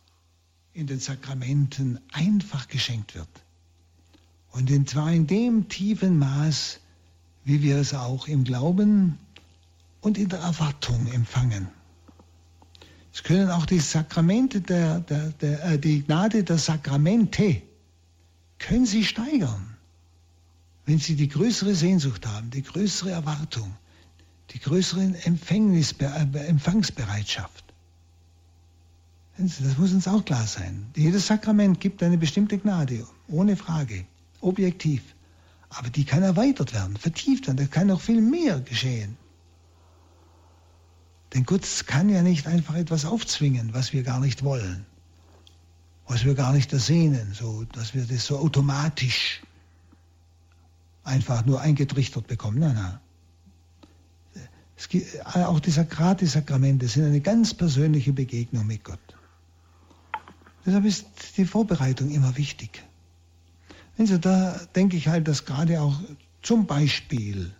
in den Sakramenten einfach geschenkt wird. Und zwar in dem tiefen Maß, wie wir es auch im Glauben und in der Erwartung empfangen. Es können auch die Sakramente der, der, der äh, die Gnade der Sakramente können Sie steigern, wenn Sie die größere Sehnsucht haben, die größere Erwartung, die größere Empfängnis, äh, Empfangsbereitschaft. Das muss uns auch klar sein. Jedes Sakrament gibt eine bestimmte Gnade, ohne Frage objektiv. Aber die kann erweitert werden, vertieft werden. Da kann noch viel mehr geschehen. Denn Gott kann ja nicht einfach etwas aufzwingen, was wir gar nicht wollen, was wir gar nicht ersehnen, so dass wir das so automatisch einfach nur eingetrichtert bekommen. Nein, nein. Gibt, auch die Sakrate-Sakramente sind eine ganz persönliche Begegnung mit Gott. Deshalb ist die Vorbereitung immer wichtig. Also da denke ich halt, dass gerade auch zum Beispiel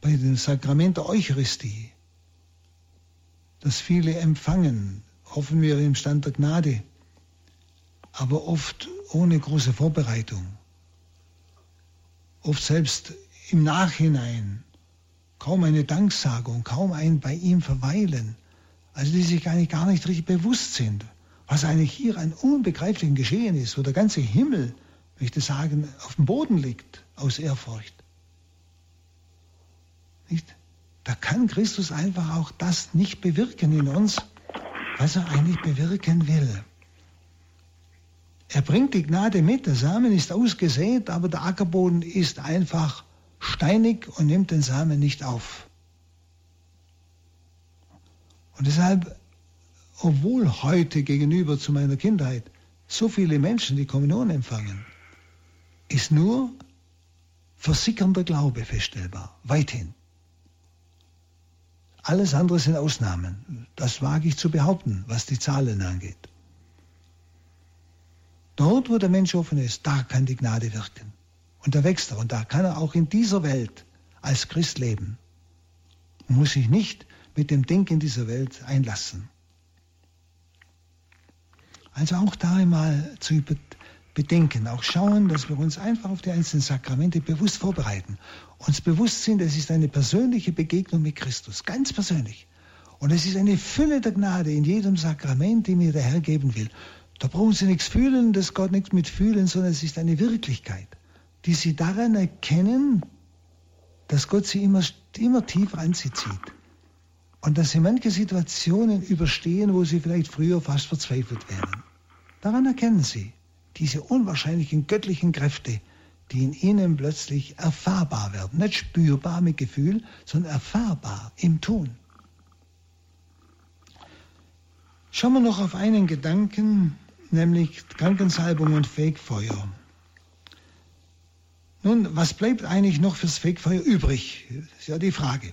bei dem Sakrament der Eucharistie dass viele empfangen, hoffen wir im Stand der Gnade, aber oft ohne große Vorbereitung. Oft selbst im Nachhinein kaum eine Danksagung, kaum ein bei ihm verweilen, also die sich eigentlich gar nicht richtig bewusst sind, was eigentlich hier ein unbegreiflichen Geschehen ist, wo der ganze Himmel, möchte ich sagen, auf dem Boden liegt aus Ehrfurcht. Nicht? Da kann Christus einfach auch das nicht bewirken in uns, was er eigentlich bewirken will. Er bringt die Gnade mit, der Samen ist ausgesät, aber der Ackerboden ist einfach steinig und nimmt den Samen nicht auf. Und deshalb, obwohl heute gegenüber zu meiner Kindheit so viele Menschen die Kommunion empfangen, ist nur versickernder Glaube feststellbar, weithin. Alles andere sind Ausnahmen. Das wage ich zu behaupten, was die Zahlen angeht. Dort, wo der Mensch offen ist, da kann die Gnade wirken. Und da wächst er. Und da kann er auch in dieser Welt als Christ leben. Muss sich nicht mit dem Denken dieser Welt einlassen. Also auch da einmal zu bedenken, auch schauen, dass wir uns einfach auf die einzelnen Sakramente bewusst vorbereiten. Uns bewusst sind, es ist eine persönliche Begegnung mit Christus, ganz persönlich. Und es ist eine Fülle der Gnade in jedem Sakrament, die mir der Herr geben will. Da brauchen Sie nichts fühlen, das Gott nichts mit fühlen, sondern es ist eine Wirklichkeit, die Sie daran erkennen, dass Gott Sie immer, immer tiefer an Sie zieht. Und dass Sie manche Situationen überstehen, wo Sie vielleicht früher fast verzweifelt wären. Daran erkennen Sie diese unwahrscheinlichen göttlichen Kräfte, die in Ihnen plötzlich erfahrbar werden. Nicht spürbar mit Gefühl, sondern erfahrbar im Tun. Schauen wir noch auf einen Gedanken, nämlich Krankensalbung und Fegfeuer. Nun, was bleibt eigentlich noch fürs Fegfeuer übrig? Das ist ja die Frage,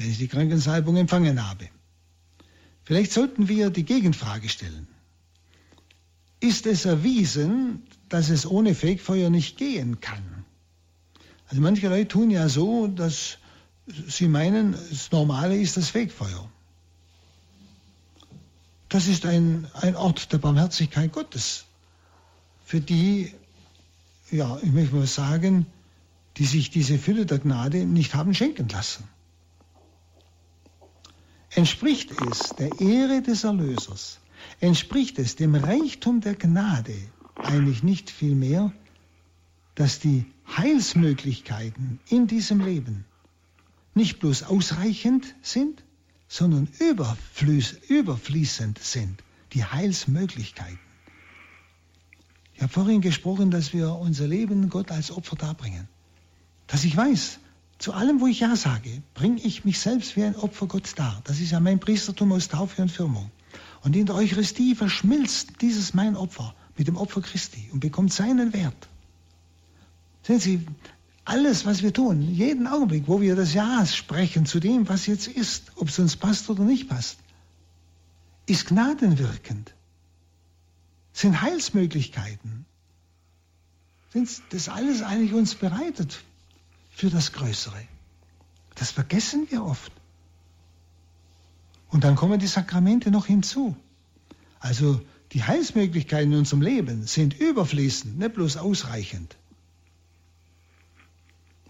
wenn ich die Krankensalbung empfangen habe. Vielleicht sollten wir die Gegenfrage stellen. Ist es erwiesen, dass es ohne Fegfeuer nicht gehen kann? Also manche Leute tun ja so, dass sie meinen, das Normale ist das Fegfeuer. Das ist ein, ein Ort der Barmherzigkeit Gottes, für die, ja, ich möchte mal sagen, die sich diese Fülle der Gnade nicht haben schenken lassen. Entspricht es der Ehre des Erlösers, entspricht es dem Reichtum der Gnade eigentlich nicht vielmehr, dass die Heilsmöglichkeiten in diesem Leben nicht bloß ausreichend sind, sondern überfließend sind, die Heilsmöglichkeiten. Ich habe vorhin gesprochen, dass wir unser Leben Gott als Opfer darbringen. Dass ich weiß, zu allem, wo ich Ja sage, bringe ich mich selbst wie ein Opfer Gott dar. Das ist ja mein Priestertum aus Taufe und Firmung. Und in der Eucharistie verschmilzt dieses mein Opfer mit dem Opfer Christi und bekommt seinen Wert. Sehen Sie, alles, was wir tun, jeden Augenblick, wo wir das Ja sprechen zu dem, was jetzt ist, ob es uns passt oder nicht passt, ist gnadenwirkend, sind Heilsmöglichkeiten, sind das alles eigentlich uns bereitet für das Größere. Das vergessen wir oft. Und dann kommen die Sakramente noch hinzu. Also die Heilsmöglichkeiten in unserem Leben sind überfließend, nicht bloß ausreichend.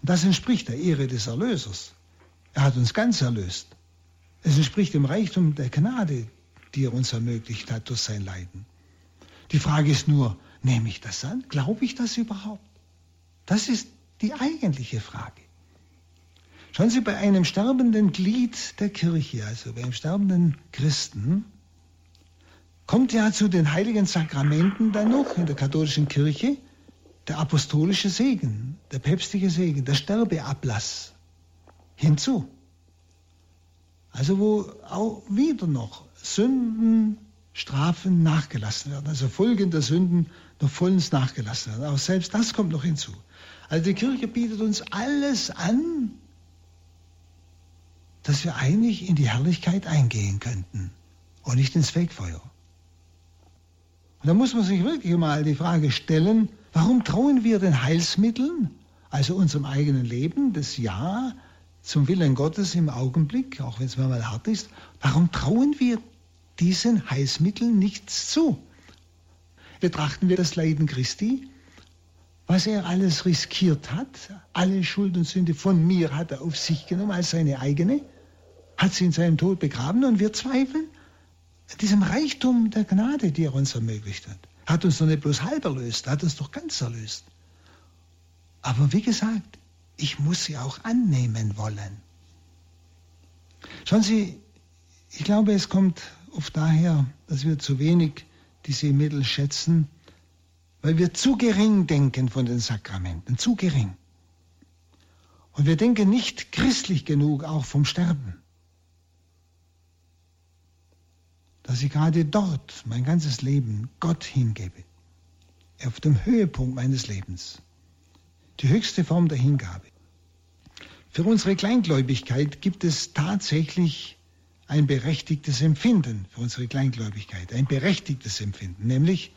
Das entspricht der Ehre des Erlösers. Er hat uns ganz erlöst. Es entspricht dem Reichtum der Gnade, die er uns ermöglicht hat durch sein Leiden. Die Frage ist nur, nehme ich das an? Glaube ich das überhaupt? Das ist die eigentliche Frage. Schauen Sie, bei einem sterbenden Glied der Kirche, also bei einem sterbenden Christen, kommt ja zu den heiligen Sakramenten dann noch in der katholischen Kirche der apostolische Segen, der päpstliche Segen, der Sterbeablass hinzu. Also wo auch wieder noch Sünden, Strafen nachgelassen werden, also Folgen der Sünden noch vollends nachgelassen werden. Auch selbst das kommt noch hinzu. Also die Kirche bietet uns alles an, dass wir eigentlich in die Herrlichkeit eingehen könnten und nicht ins Fegfeuer. Und da muss man sich wirklich mal die Frage stellen, Warum trauen wir den Heilsmitteln, also unserem eigenen Leben, das Ja zum Willen Gottes im Augenblick, auch wenn es mal hart ist, warum trauen wir diesen Heilsmitteln nichts zu? Betrachten wir das Leiden Christi, was er alles riskiert hat, alle Schuld und Sünde von mir hat er auf sich genommen als seine eigene, hat sie in seinem Tod begraben und wir zweifeln an diesem Reichtum der Gnade, die er uns ermöglicht hat. Hat uns doch nicht bloß halb erlöst, hat uns doch ganz erlöst. Aber wie gesagt, ich muss sie auch annehmen wollen. Schauen Sie, ich glaube, es kommt oft daher, dass wir zu wenig diese Mittel schätzen, weil wir zu gering denken von den Sakramenten, zu gering. Und wir denken nicht christlich genug auch vom Sterben. Dass ich gerade dort mein ganzes Leben Gott hingebe. Auf dem Höhepunkt meines Lebens. Die höchste Form der Hingabe. Für unsere Kleingläubigkeit gibt es tatsächlich ein berechtigtes Empfinden für unsere Kleingläubigkeit, ein berechtigtes Empfinden, nämlich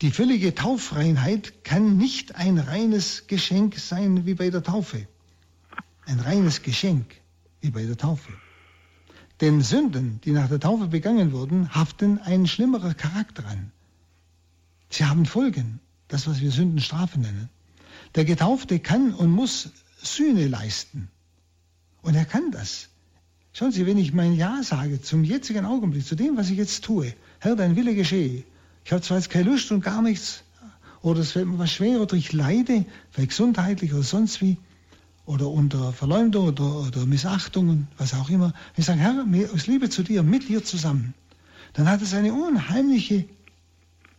die völlige Taufreinheit kann nicht ein reines Geschenk sein wie bei der Taufe. Ein reines Geschenk wie bei der Taufe. Denn Sünden, die nach der Taufe begangen wurden, haften ein schlimmerer Charakter an. Sie haben Folgen, das, was wir Sündenstrafe nennen. Der Getaufte kann und muss Sühne leisten. Und er kann das. Schauen Sie, wenn ich mein Ja sage zum jetzigen Augenblick, zu dem, was ich jetzt tue, Herr, dein Wille geschehe. Ich habe zwar jetzt keine Lust und gar nichts, oder es fällt mir was schwer, oder ich leide, vielleicht gesundheitlich oder sonst wie, oder unter Verleumdung oder, oder Missachtung was auch immer. Ich sage, Herr, aus Liebe zu dir, mit dir zusammen, dann hat es eine unheimliche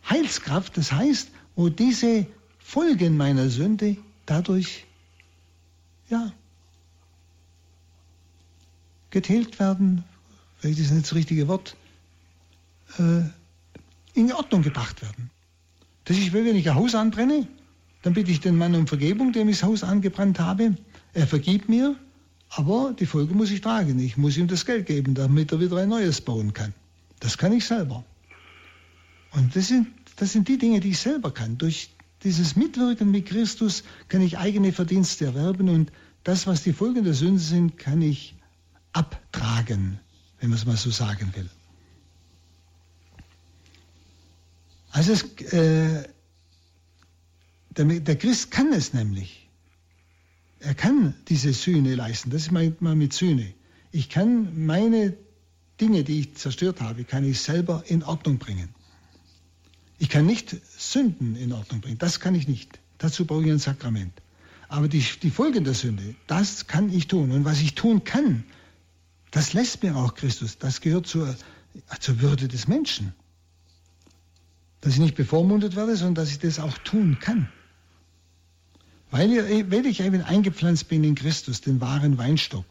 Heilskraft. Das heißt, wo diese Folgen meiner Sünde dadurch ja, getilgt werden, vielleicht ist nicht das richtige Wort, äh, in Ordnung gebracht werden. Ich will, wenn ich ein Haus anbrenne, dann bitte ich den Mann um Vergebung, dem ich das Haus angebrannt habe. Er vergibt mir, aber die Folge muss ich tragen. Ich muss ihm das Geld geben, damit er wieder ein neues bauen kann. Das kann ich selber. Und das sind, das sind die Dinge, die ich selber kann. Durch dieses Mitwirken mit Christus kann ich eigene Verdienste erwerben und das, was die Folgen der Sünde sind, kann ich abtragen, wenn man es mal so sagen will. Also es, äh, der, der, Christ kann es nämlich. Er kann diese Sühne leisten. Das meint man mit Sühne. Ich kann meine Dinge, die ich zerstört habe, kann ich selber in Ordnung bringen. Ich kann nicht Sünden in Ordnung bringen. Das kann ich nicht. Dazu brauche ich ein Sakrament. Aber die, die Folgen der Sünde, das kann ich tun. Und was ich tun kann, das lässt mir auch Christus. Das gehört zur, zur Würde des Menschen. Dass ich nicht bevormundet werde, sondern dass ich das auch tun kann. Weil, ich, weil ich eben eingepflanzt bin in Christus, den wahren Weinstock,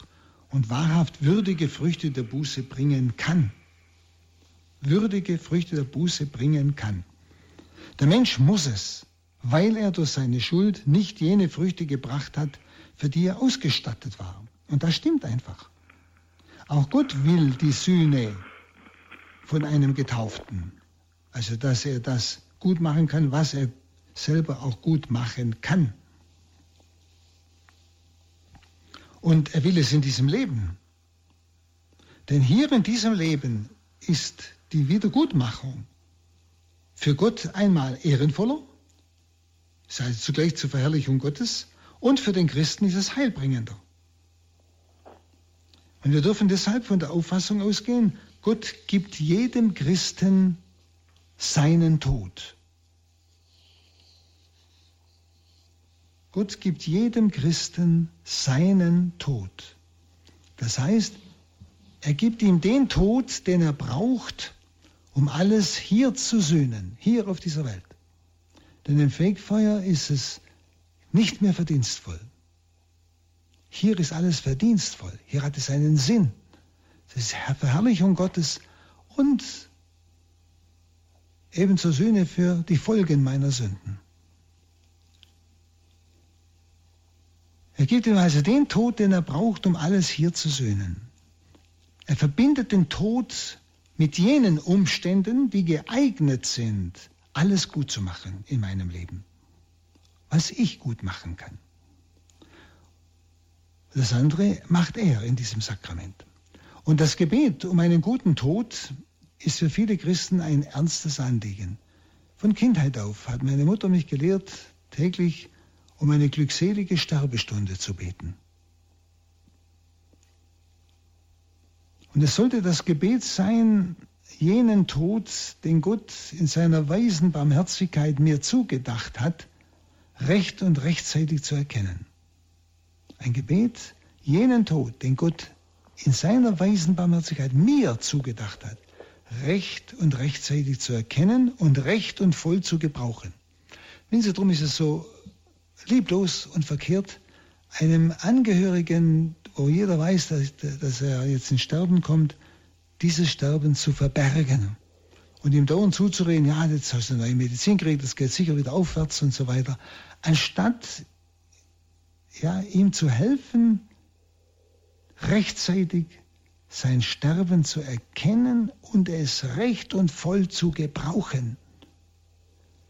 und wahrhaft würdige Früchte der Buße bringen kann. Würdige Früchte der Buße bringen kann. Der Mensch muss es, weil er durch seine Schuld nicht jene Früchte gebracht hat, für die er ausgestattet war. Und das stimmt einfach. Auch Gott will die Sühne von einem Getauften. Also, dass er das gut machen kann, was er selber auch gut machen kann. Und er will es in diesem Leben. Denn hier in diesem Leben ist die Wiedergutmachung für Gott einmal ehrenvoller, sei es zugleich zur Verherrlichung Gottes, und für den Christen ist es heilbringender. Und wir dürfen deshalb von der Auffassung ausgehen, Gott gibt jedem Christen seinen Tod. Gott gibt jedem Christen seinen Tod. Das heißt, er gibt ihm den Tod, den er braucht, um alles hier zu sühnen, hier auf dieser Welt. Denn im Fegefeuer ist es nicht mehr verdienstvoll. Hier ist alles verdienstvoll. Hier hat es einen Sinn. Das ist Verherrlichung Gottes und ebenso Sühne für die Folgen meiner Sünden. Er gibt ihm also den Tod, den er braucht, um alles hier zu sühnen. Er verbindet den Tod mit jenen Umständen, die geeignet sind, alles gut zu machen in meinem Leben, was ich gut machen kann. Das andere macht er in diesem Sakrament. Und das Gebet um einen guten Tod ist für viele Christen ein ernstes Anliegen. Von Kindheit auf hat meine Mutter mich gelehrt, täglich um eine glückselige Sterbestunde zu beten. Und es sollte das Gebet sein, jenen Tod, den Gott in seiner weisen Barmherzigkeit mir zugedacht hat, recht und rechtzeitig zu erkennen. Ein Gebet, jenen Tod, den Gott in seiner weisen Barmherzigkeit mir zugedacht hat, recht und rechtzeitig zu erkennen und recht und voll zu gebrauchen. Wenn Sie, darum ist es so lieblos und verkehrt, einem Angehörigen, wo jeder weiß, dass, dass er jetzt ins Sterben kommt, dieses Sterben zu verbergen und ihm dauernd zuzureden, ja, jetzt hast du eine neue Medizin gekriegt, das geht sicher wieder aufwärts und so weiter, anstatt ja, ihm zu helfen, rechtzeitig sein Sterben zu erkennen und es recht und voll zu gebrauchen.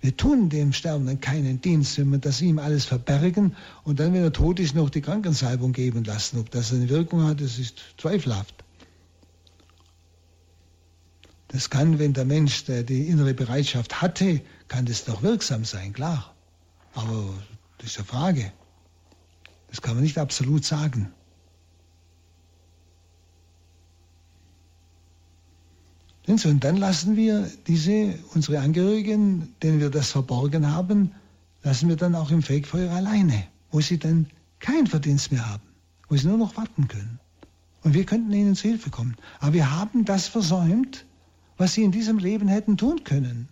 Wir tun dem Sterbenden keinen Dienst, wenn wir das ihm alles verbergen und dann, wenn er tot ist, noch die Krankensalbung geben lassen. Ob das eine Wirkung hat, das ist zweifelhaft. Das kann, wenn der Mensch der die innere Bereitschaft hatte, kann das doch wirksam sein, klar. Aber das ist eine Frage. Das kann man nicht absolut sagen. Und dann lassen wir diese, unsere Angehörigen, denen wir das verborgen haben, lassen wir dann auch im Fegefeuer alleine, wo sie dann keinen Verdienst mehr haben, wo sie nur noch warten können. Und wir könnten ihnen zu Hilfe kommen. Aber wir haben das versäumt, was sie in diesem Leben hätten tun können,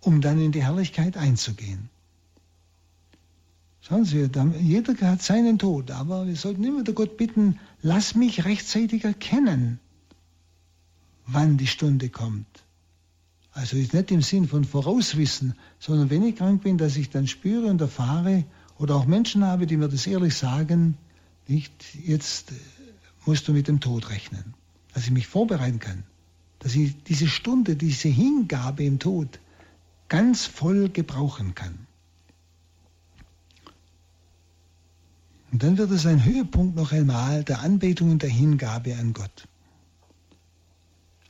um dann in die Herrlichkeit einzugehen. Schauen Sie, jeder hat seinen Tod, aber wir sollten immer der Gott bitten, lass mich rechtzeitig erkennen, wann die Stunde kommt. Also ist nicht im Sinn von Vorauswissen, sondern wenn ich krank bin, dass ich dann spüre und erfahre oder auch Menschen habe, die mir das ehrlich sagen, nicht jetzt musst du mit dem Tod rechnen, dass ich mich vorbereiten kann, dass ich diese Stunde, diese Hingabe im Tod ganz voll gebrauchen kann. Und dann wird es ein Höhepunkt noch einmal der Anbetung und der Hingabe an Gott.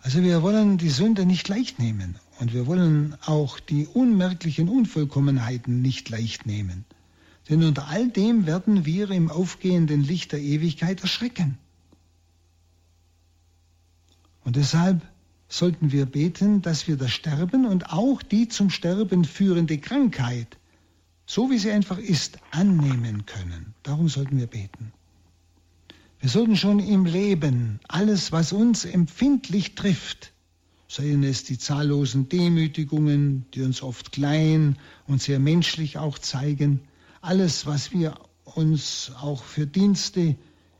Also wir wollen die Sünde nicht leicht nehmen und wir wollen auch die unmerklichen Unvollkommenheiten nicht leicht nehmen. Denn unter all dem werden wir im aufgehenden Licht der Ewigkeit erschrecken. Und deshalb sollten wir beten, dass wir das Sterben und auch die zum Sterben führende Krankheit, so wie sie einfach ist, annehmen können. Darum sollten wir beten. Wir sollten schon im Leben alles, was uns empfindlich trifft, seien es die zahllosen Demütigungen, die uns oft klein und sehr menschlich auch zeigen, alles, was wir uns auch für Dienste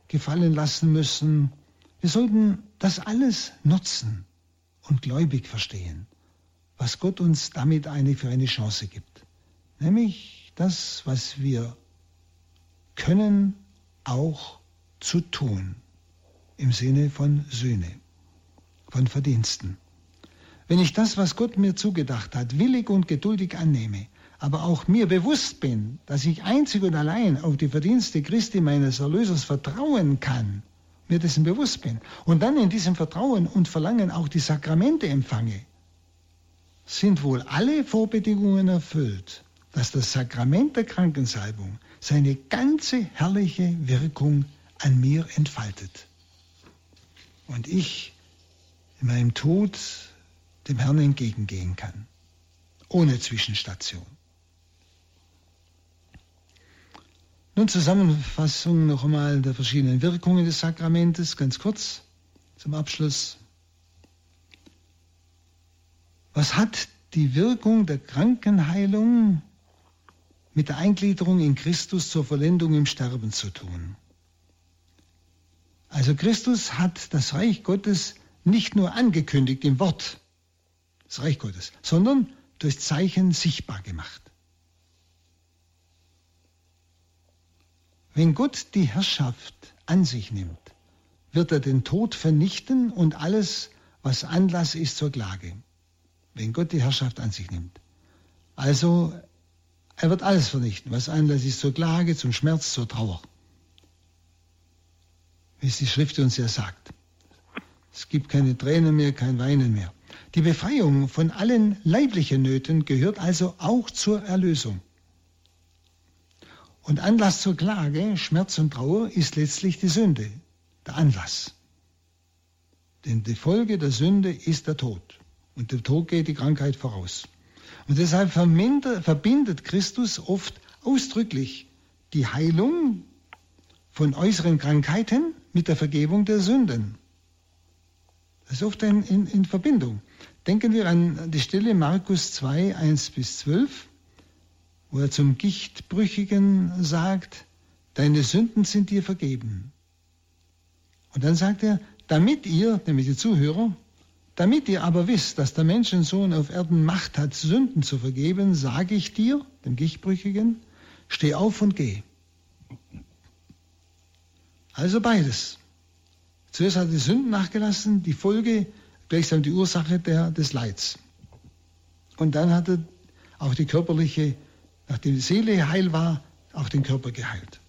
gefallen lassen müssen, wir sollten das alles nutzen und gläubig verstehen, was Gott uns damit eine für eine Chance gibt. Nämlich das, was wir können, auch zu tun, im Sinne von Sühne, von Verdiensten. Wenn ich das, was Gott mir zugedacht hat, willig und geduldig annehme, aber auch mir bewusst bin, dass ich einzig und allein auf die Verdienste Christi meines Erlösers vertrauen kann, mir dessen bewusst bin und dann in diesem Vertrauen und Verlangen auch die Sakramente empfange, sind wohl alle Vorbedingungen erfüllt, dass das Sakrament der Krankensalbung seine ganze herrliche Wirkung an mir entfaltet. Und ich in meinem Tod dem Herrn entgegengehen kann, ohne Zwischenstation. Nun Zusammenfassung noch einmal der verschiedenen Wirkungen des Sakramentes, ganz kurz zum Abschluss. Was hat die Wirkung der Krankenheilung mit der Eingliederung in Christus zur Vollendung im Sterben zu tun? Also Christus hat das Reich Gottes nicht nur angekündigt im Wort, das Reich Gottes, sondern durch Zeichen sichtbar gemacht. Wenn Gott die Herrschaft an sich nimmt, wird er den Tod vernichten und alles, was Anlass ist zur Klage. Wenn Gott die Herrschaft an sich nimmt. Also, er wird alles vernichten, was Anlass ist zur Klage, zum Schmerz, zur Trauer. Wie es die Schrift uns ja sagt. Es gibt keine Tränen mehr, kein Weinen mehr. Die Befreiung von allen leiblichen Nöten gehört also auch zur Erlösung. Und Anlass zur Klage, Schmerz und Trauer ist letztlich die Sünde, der Anlass. Denn die Folge der Sünde ist der Tod. Und der Tod geht die Krankheit voraus. Und deshalb verbindet Christus oft ausdrücklich die Heilung von äußeren Krankheiten mit der Vergebung der Sünden. Das ist oft in, in, in Verbindung. Denken wir an die Stelle Markus 2, 1 bis 12, wo er zum Gichtbrüchigen sagt, deine Sünden sind dir vergeben. Und dann sagt er, damit ihr, nämlich die Zuhörer, damit ihr aber wisst, dass der Menschensohn auf Erden Macht hat, Sünden zu vergeben, sage ich dir, dem Gichtbrüchigen, steh auf und geh. Also beides. Zuerst hat er die Sünden nachgelassen, die Folge, gleichsam die Ursache der, des Leids. Und dann hat er auch die körperliche, nachdem die Seele heil war, auch den Körper geheilt.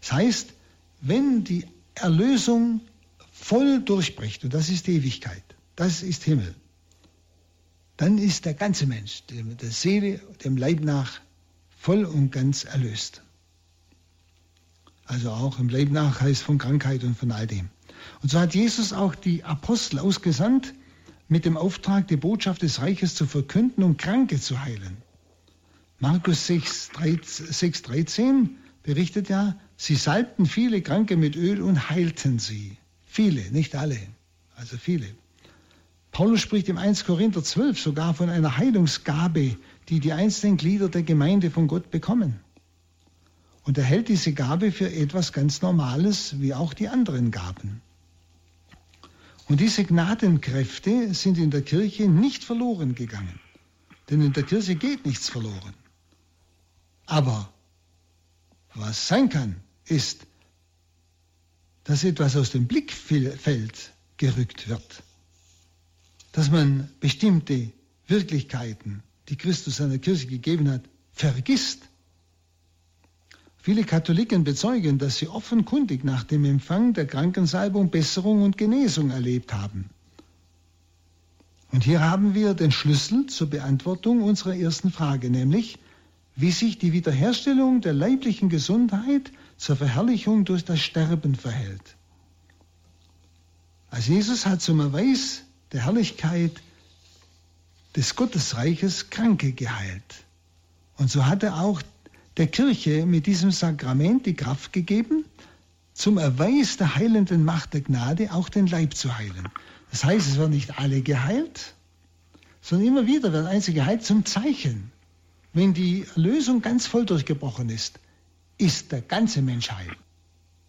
Das heißt, wenn die Erlösung voll durchbricht, und das ist die Ewigkeit, das ist Himmel, dann ist der ganze Mensch, der Seele, dem Leib nach, voll und ganz erlöst. Also auch im Leib nach heißt von Krankheit und von all dem. Und so hat Jesus auch die Apostel ausgesandt, mit dem Auftrag, die Botschaft des Reiches zu verkünden und Kranke zu heilen. Markus 6, 6 13 berichtet ja, sie salbten viele Kranke mit Öl und heilten sie. Viele, nicht alle, also viele. Paulus spricht im 1 Korinther 12 sogar von einer Heilungsgabe, die die einzelnen Glieder der Gemeinde von Gott bekommen. Und er hält diese Gabe für etwas ganz Normales, wie auch die anderen Gaben. Und diese Gnadenkräfte sind in der Kirche nicht verloren gegangen. Denn in der Kirche geht nichts verloren. Aber was sein kann, ist, dass etwas aus dem Blickfeld gerückt wird. Dass man bestimmte Wirklichkeiten, die Christus seiner Kirche gegeben hat, vergisst Viele Katholiken bezeugen, dass sie offenkundig nach dem Empfang der Krankensalbung Besserung und Genesung erlebt haben. Und hier haben wir den Schlüssel zur Beantwortung unserer ersten Frage, nämlich wie sich die Wiederherstellung der leiblichen Gesundheit zur Verherrlichung durch das Sterben verhält. Als Jesus hat zum Erweis der Herrlichkeit des Gottesreiches Kranke geheilt. Und so hat er auch der Kirche mit diesem Sakrament die Kraft gegeben, zum Erweis der heilenden Macht der Gnade auch den Leib zu heilen. Das heißt, es werden nicht alle geheilt, sondern immer wieder werden einzelne geheilt zum Zeichen. Wenn die Erlösung ganz voll durchgebrochen ist, ist der ganze Mensch heil.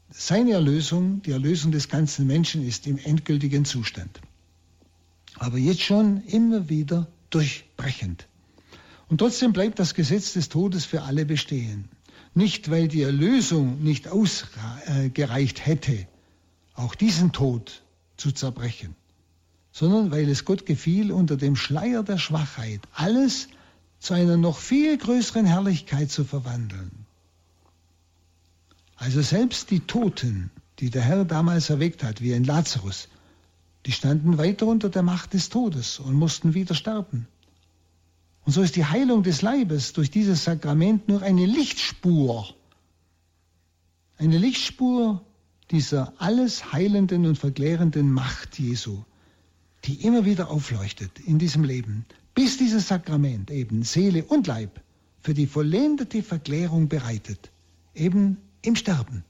Seine Erlösung, die Erlösung des ganzen Menschen ist im endgültigen Zustand. Aber jetzt schon immer wieder durchbrechend. Und trotzdem bleibt das Gesetz des Todes für alle bestehen. Nicht, weil die Erlösung nicht ausgereicht hätte, auch diesen Tod zu zerbrechen, sondern weil es Gott gefiel, unter dem Schleier der Schwachheit alles zu einer noch viel größeren Herrlichkeit zu verwandeln. Also selbst die Toten, die der Herr damals erweckt hat, wie ein Lazarus, die standen weiter unter der Macht des Todes und mussten wieder sterben. Und so ist die Heilung des Leibes durch dieses Sakrament nur eine Lichtspur. Eine Lichtspur dieser alles heilenden und verklärenden Macht Jesu, die immer wieder aufleuchtet in diesem Leben, bis dieses Sakrament eben Seele und Leib für die vollendete Verklärung bereitet, eben im Sterben,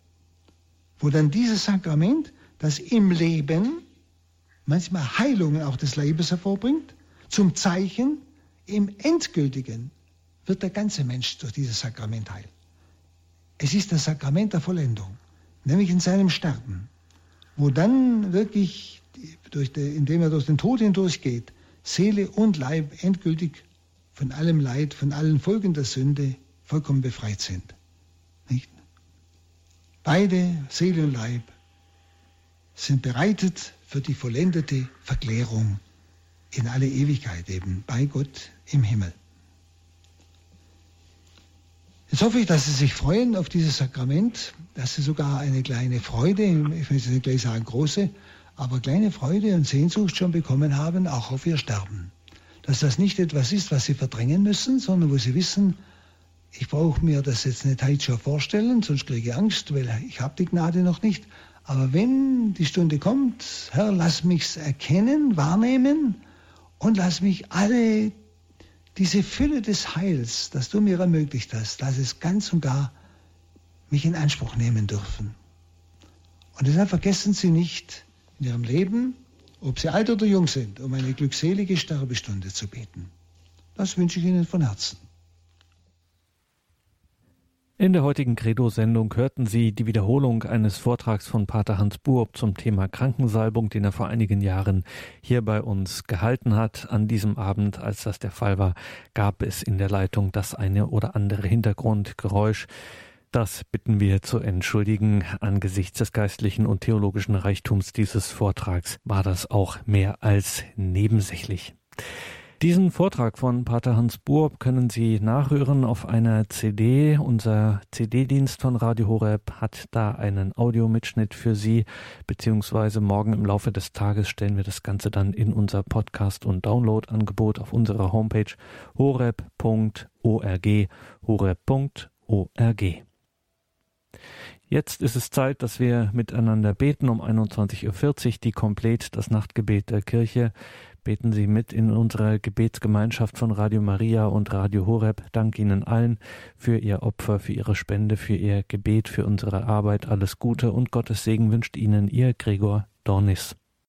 wo dann dieses Sakrament, das im Leben manchmal Heilungen auch des Leibes hervorbringt, zum Zeichen im Endgültigen wird der ganze Mensch durch dieses Sakrament heil. Es ist das Sakrament der Vollendung, nämlich in seinem Sterben, wo dann wirklich, durch die, indem er durch den Tod hindurchgeht, Seele und Leib endgültig von allem Leid, von allen Folgen der Sünde vollkommen befreit sind. Nicht? Beide, Seele und Leib, sind bereitet für die vollendete Verklärung in alle Ewigkeit eben bei Gott im Himmel. Jetzt hoffe ich, dass Sie sich freuen auf dieses Sakrament, dass Sie sogar eine kleine Freude, ich will nicht gleich sagen große, aber kleine Freude und Sehnsucht schon bekommen haben, auch auf Ihr Sterben. Dass das nicht etwas ist, was Sie verdrängen müssen, sondern wo Sie wissen, ich brauche mir das jetzt nicht heute schon vorstellen, sonst kriege ich Angst, weil ich habe die Gnade noch nicht. Aber wenn die Stunde kommt, Herr, lass mich's erkennen, wahrnehmen und lass mich alle diese Fülle des Heils, das du mir ermöglicht hast, lass es ganz und gar mich in Anspruch nehmen dürfen. Und deshalb vergessen Sie nicht in Ihrem Leben, ob Sie alt oder jung sind, um eine glückselige Sterbestunde zu beten. Das wünsche ich Ihnen von Herzen. In der heutigen Credo-Sendung hörten Sie die Wiederholung eines Vortrags von Pater Hans Buob zum Thema Krankensalbung, den er vor einigen Jahren hier bei uns gehalten hat. An diesem Abend, als das der Fall war, gab es in der Leitung das eine oder andere Hintergrundgeräusch. Das bitten wir zu entschuldigen. Angesichts des geistlichen und theologischen Reichtums dieses Vortrags war das auch mehr als nebensächlich. Diesen Vortrag von Pater Hans Burb können Sie nachhören auf einer CD. Unser CD-Dienst von Radio Horeb hat da einen Audiomitschnitt für Sie, beziehungsweise morgen im Laufe des Tages stellen wir das Ganze dann in unser Podcast- und Download-Angebot auf unserer Homepage horeb.org, horeb.org. Jetzt ist es Zeit, dass wir miteinander beten um 21.40 Uhr, die Komplett, das Nachtgebet der Kirche. Beten Sie mit in unserer Gebetsgemeinschaft von Radio Maria und Radio Horeb. Dank Ihnen allen für Ihr Opfer, für Ihre Spende, für Ihr Gebet, für unsere Arbeit. Alles Gute und Gottes Segen wünscht Ihnen Ihr Gregor Dornis.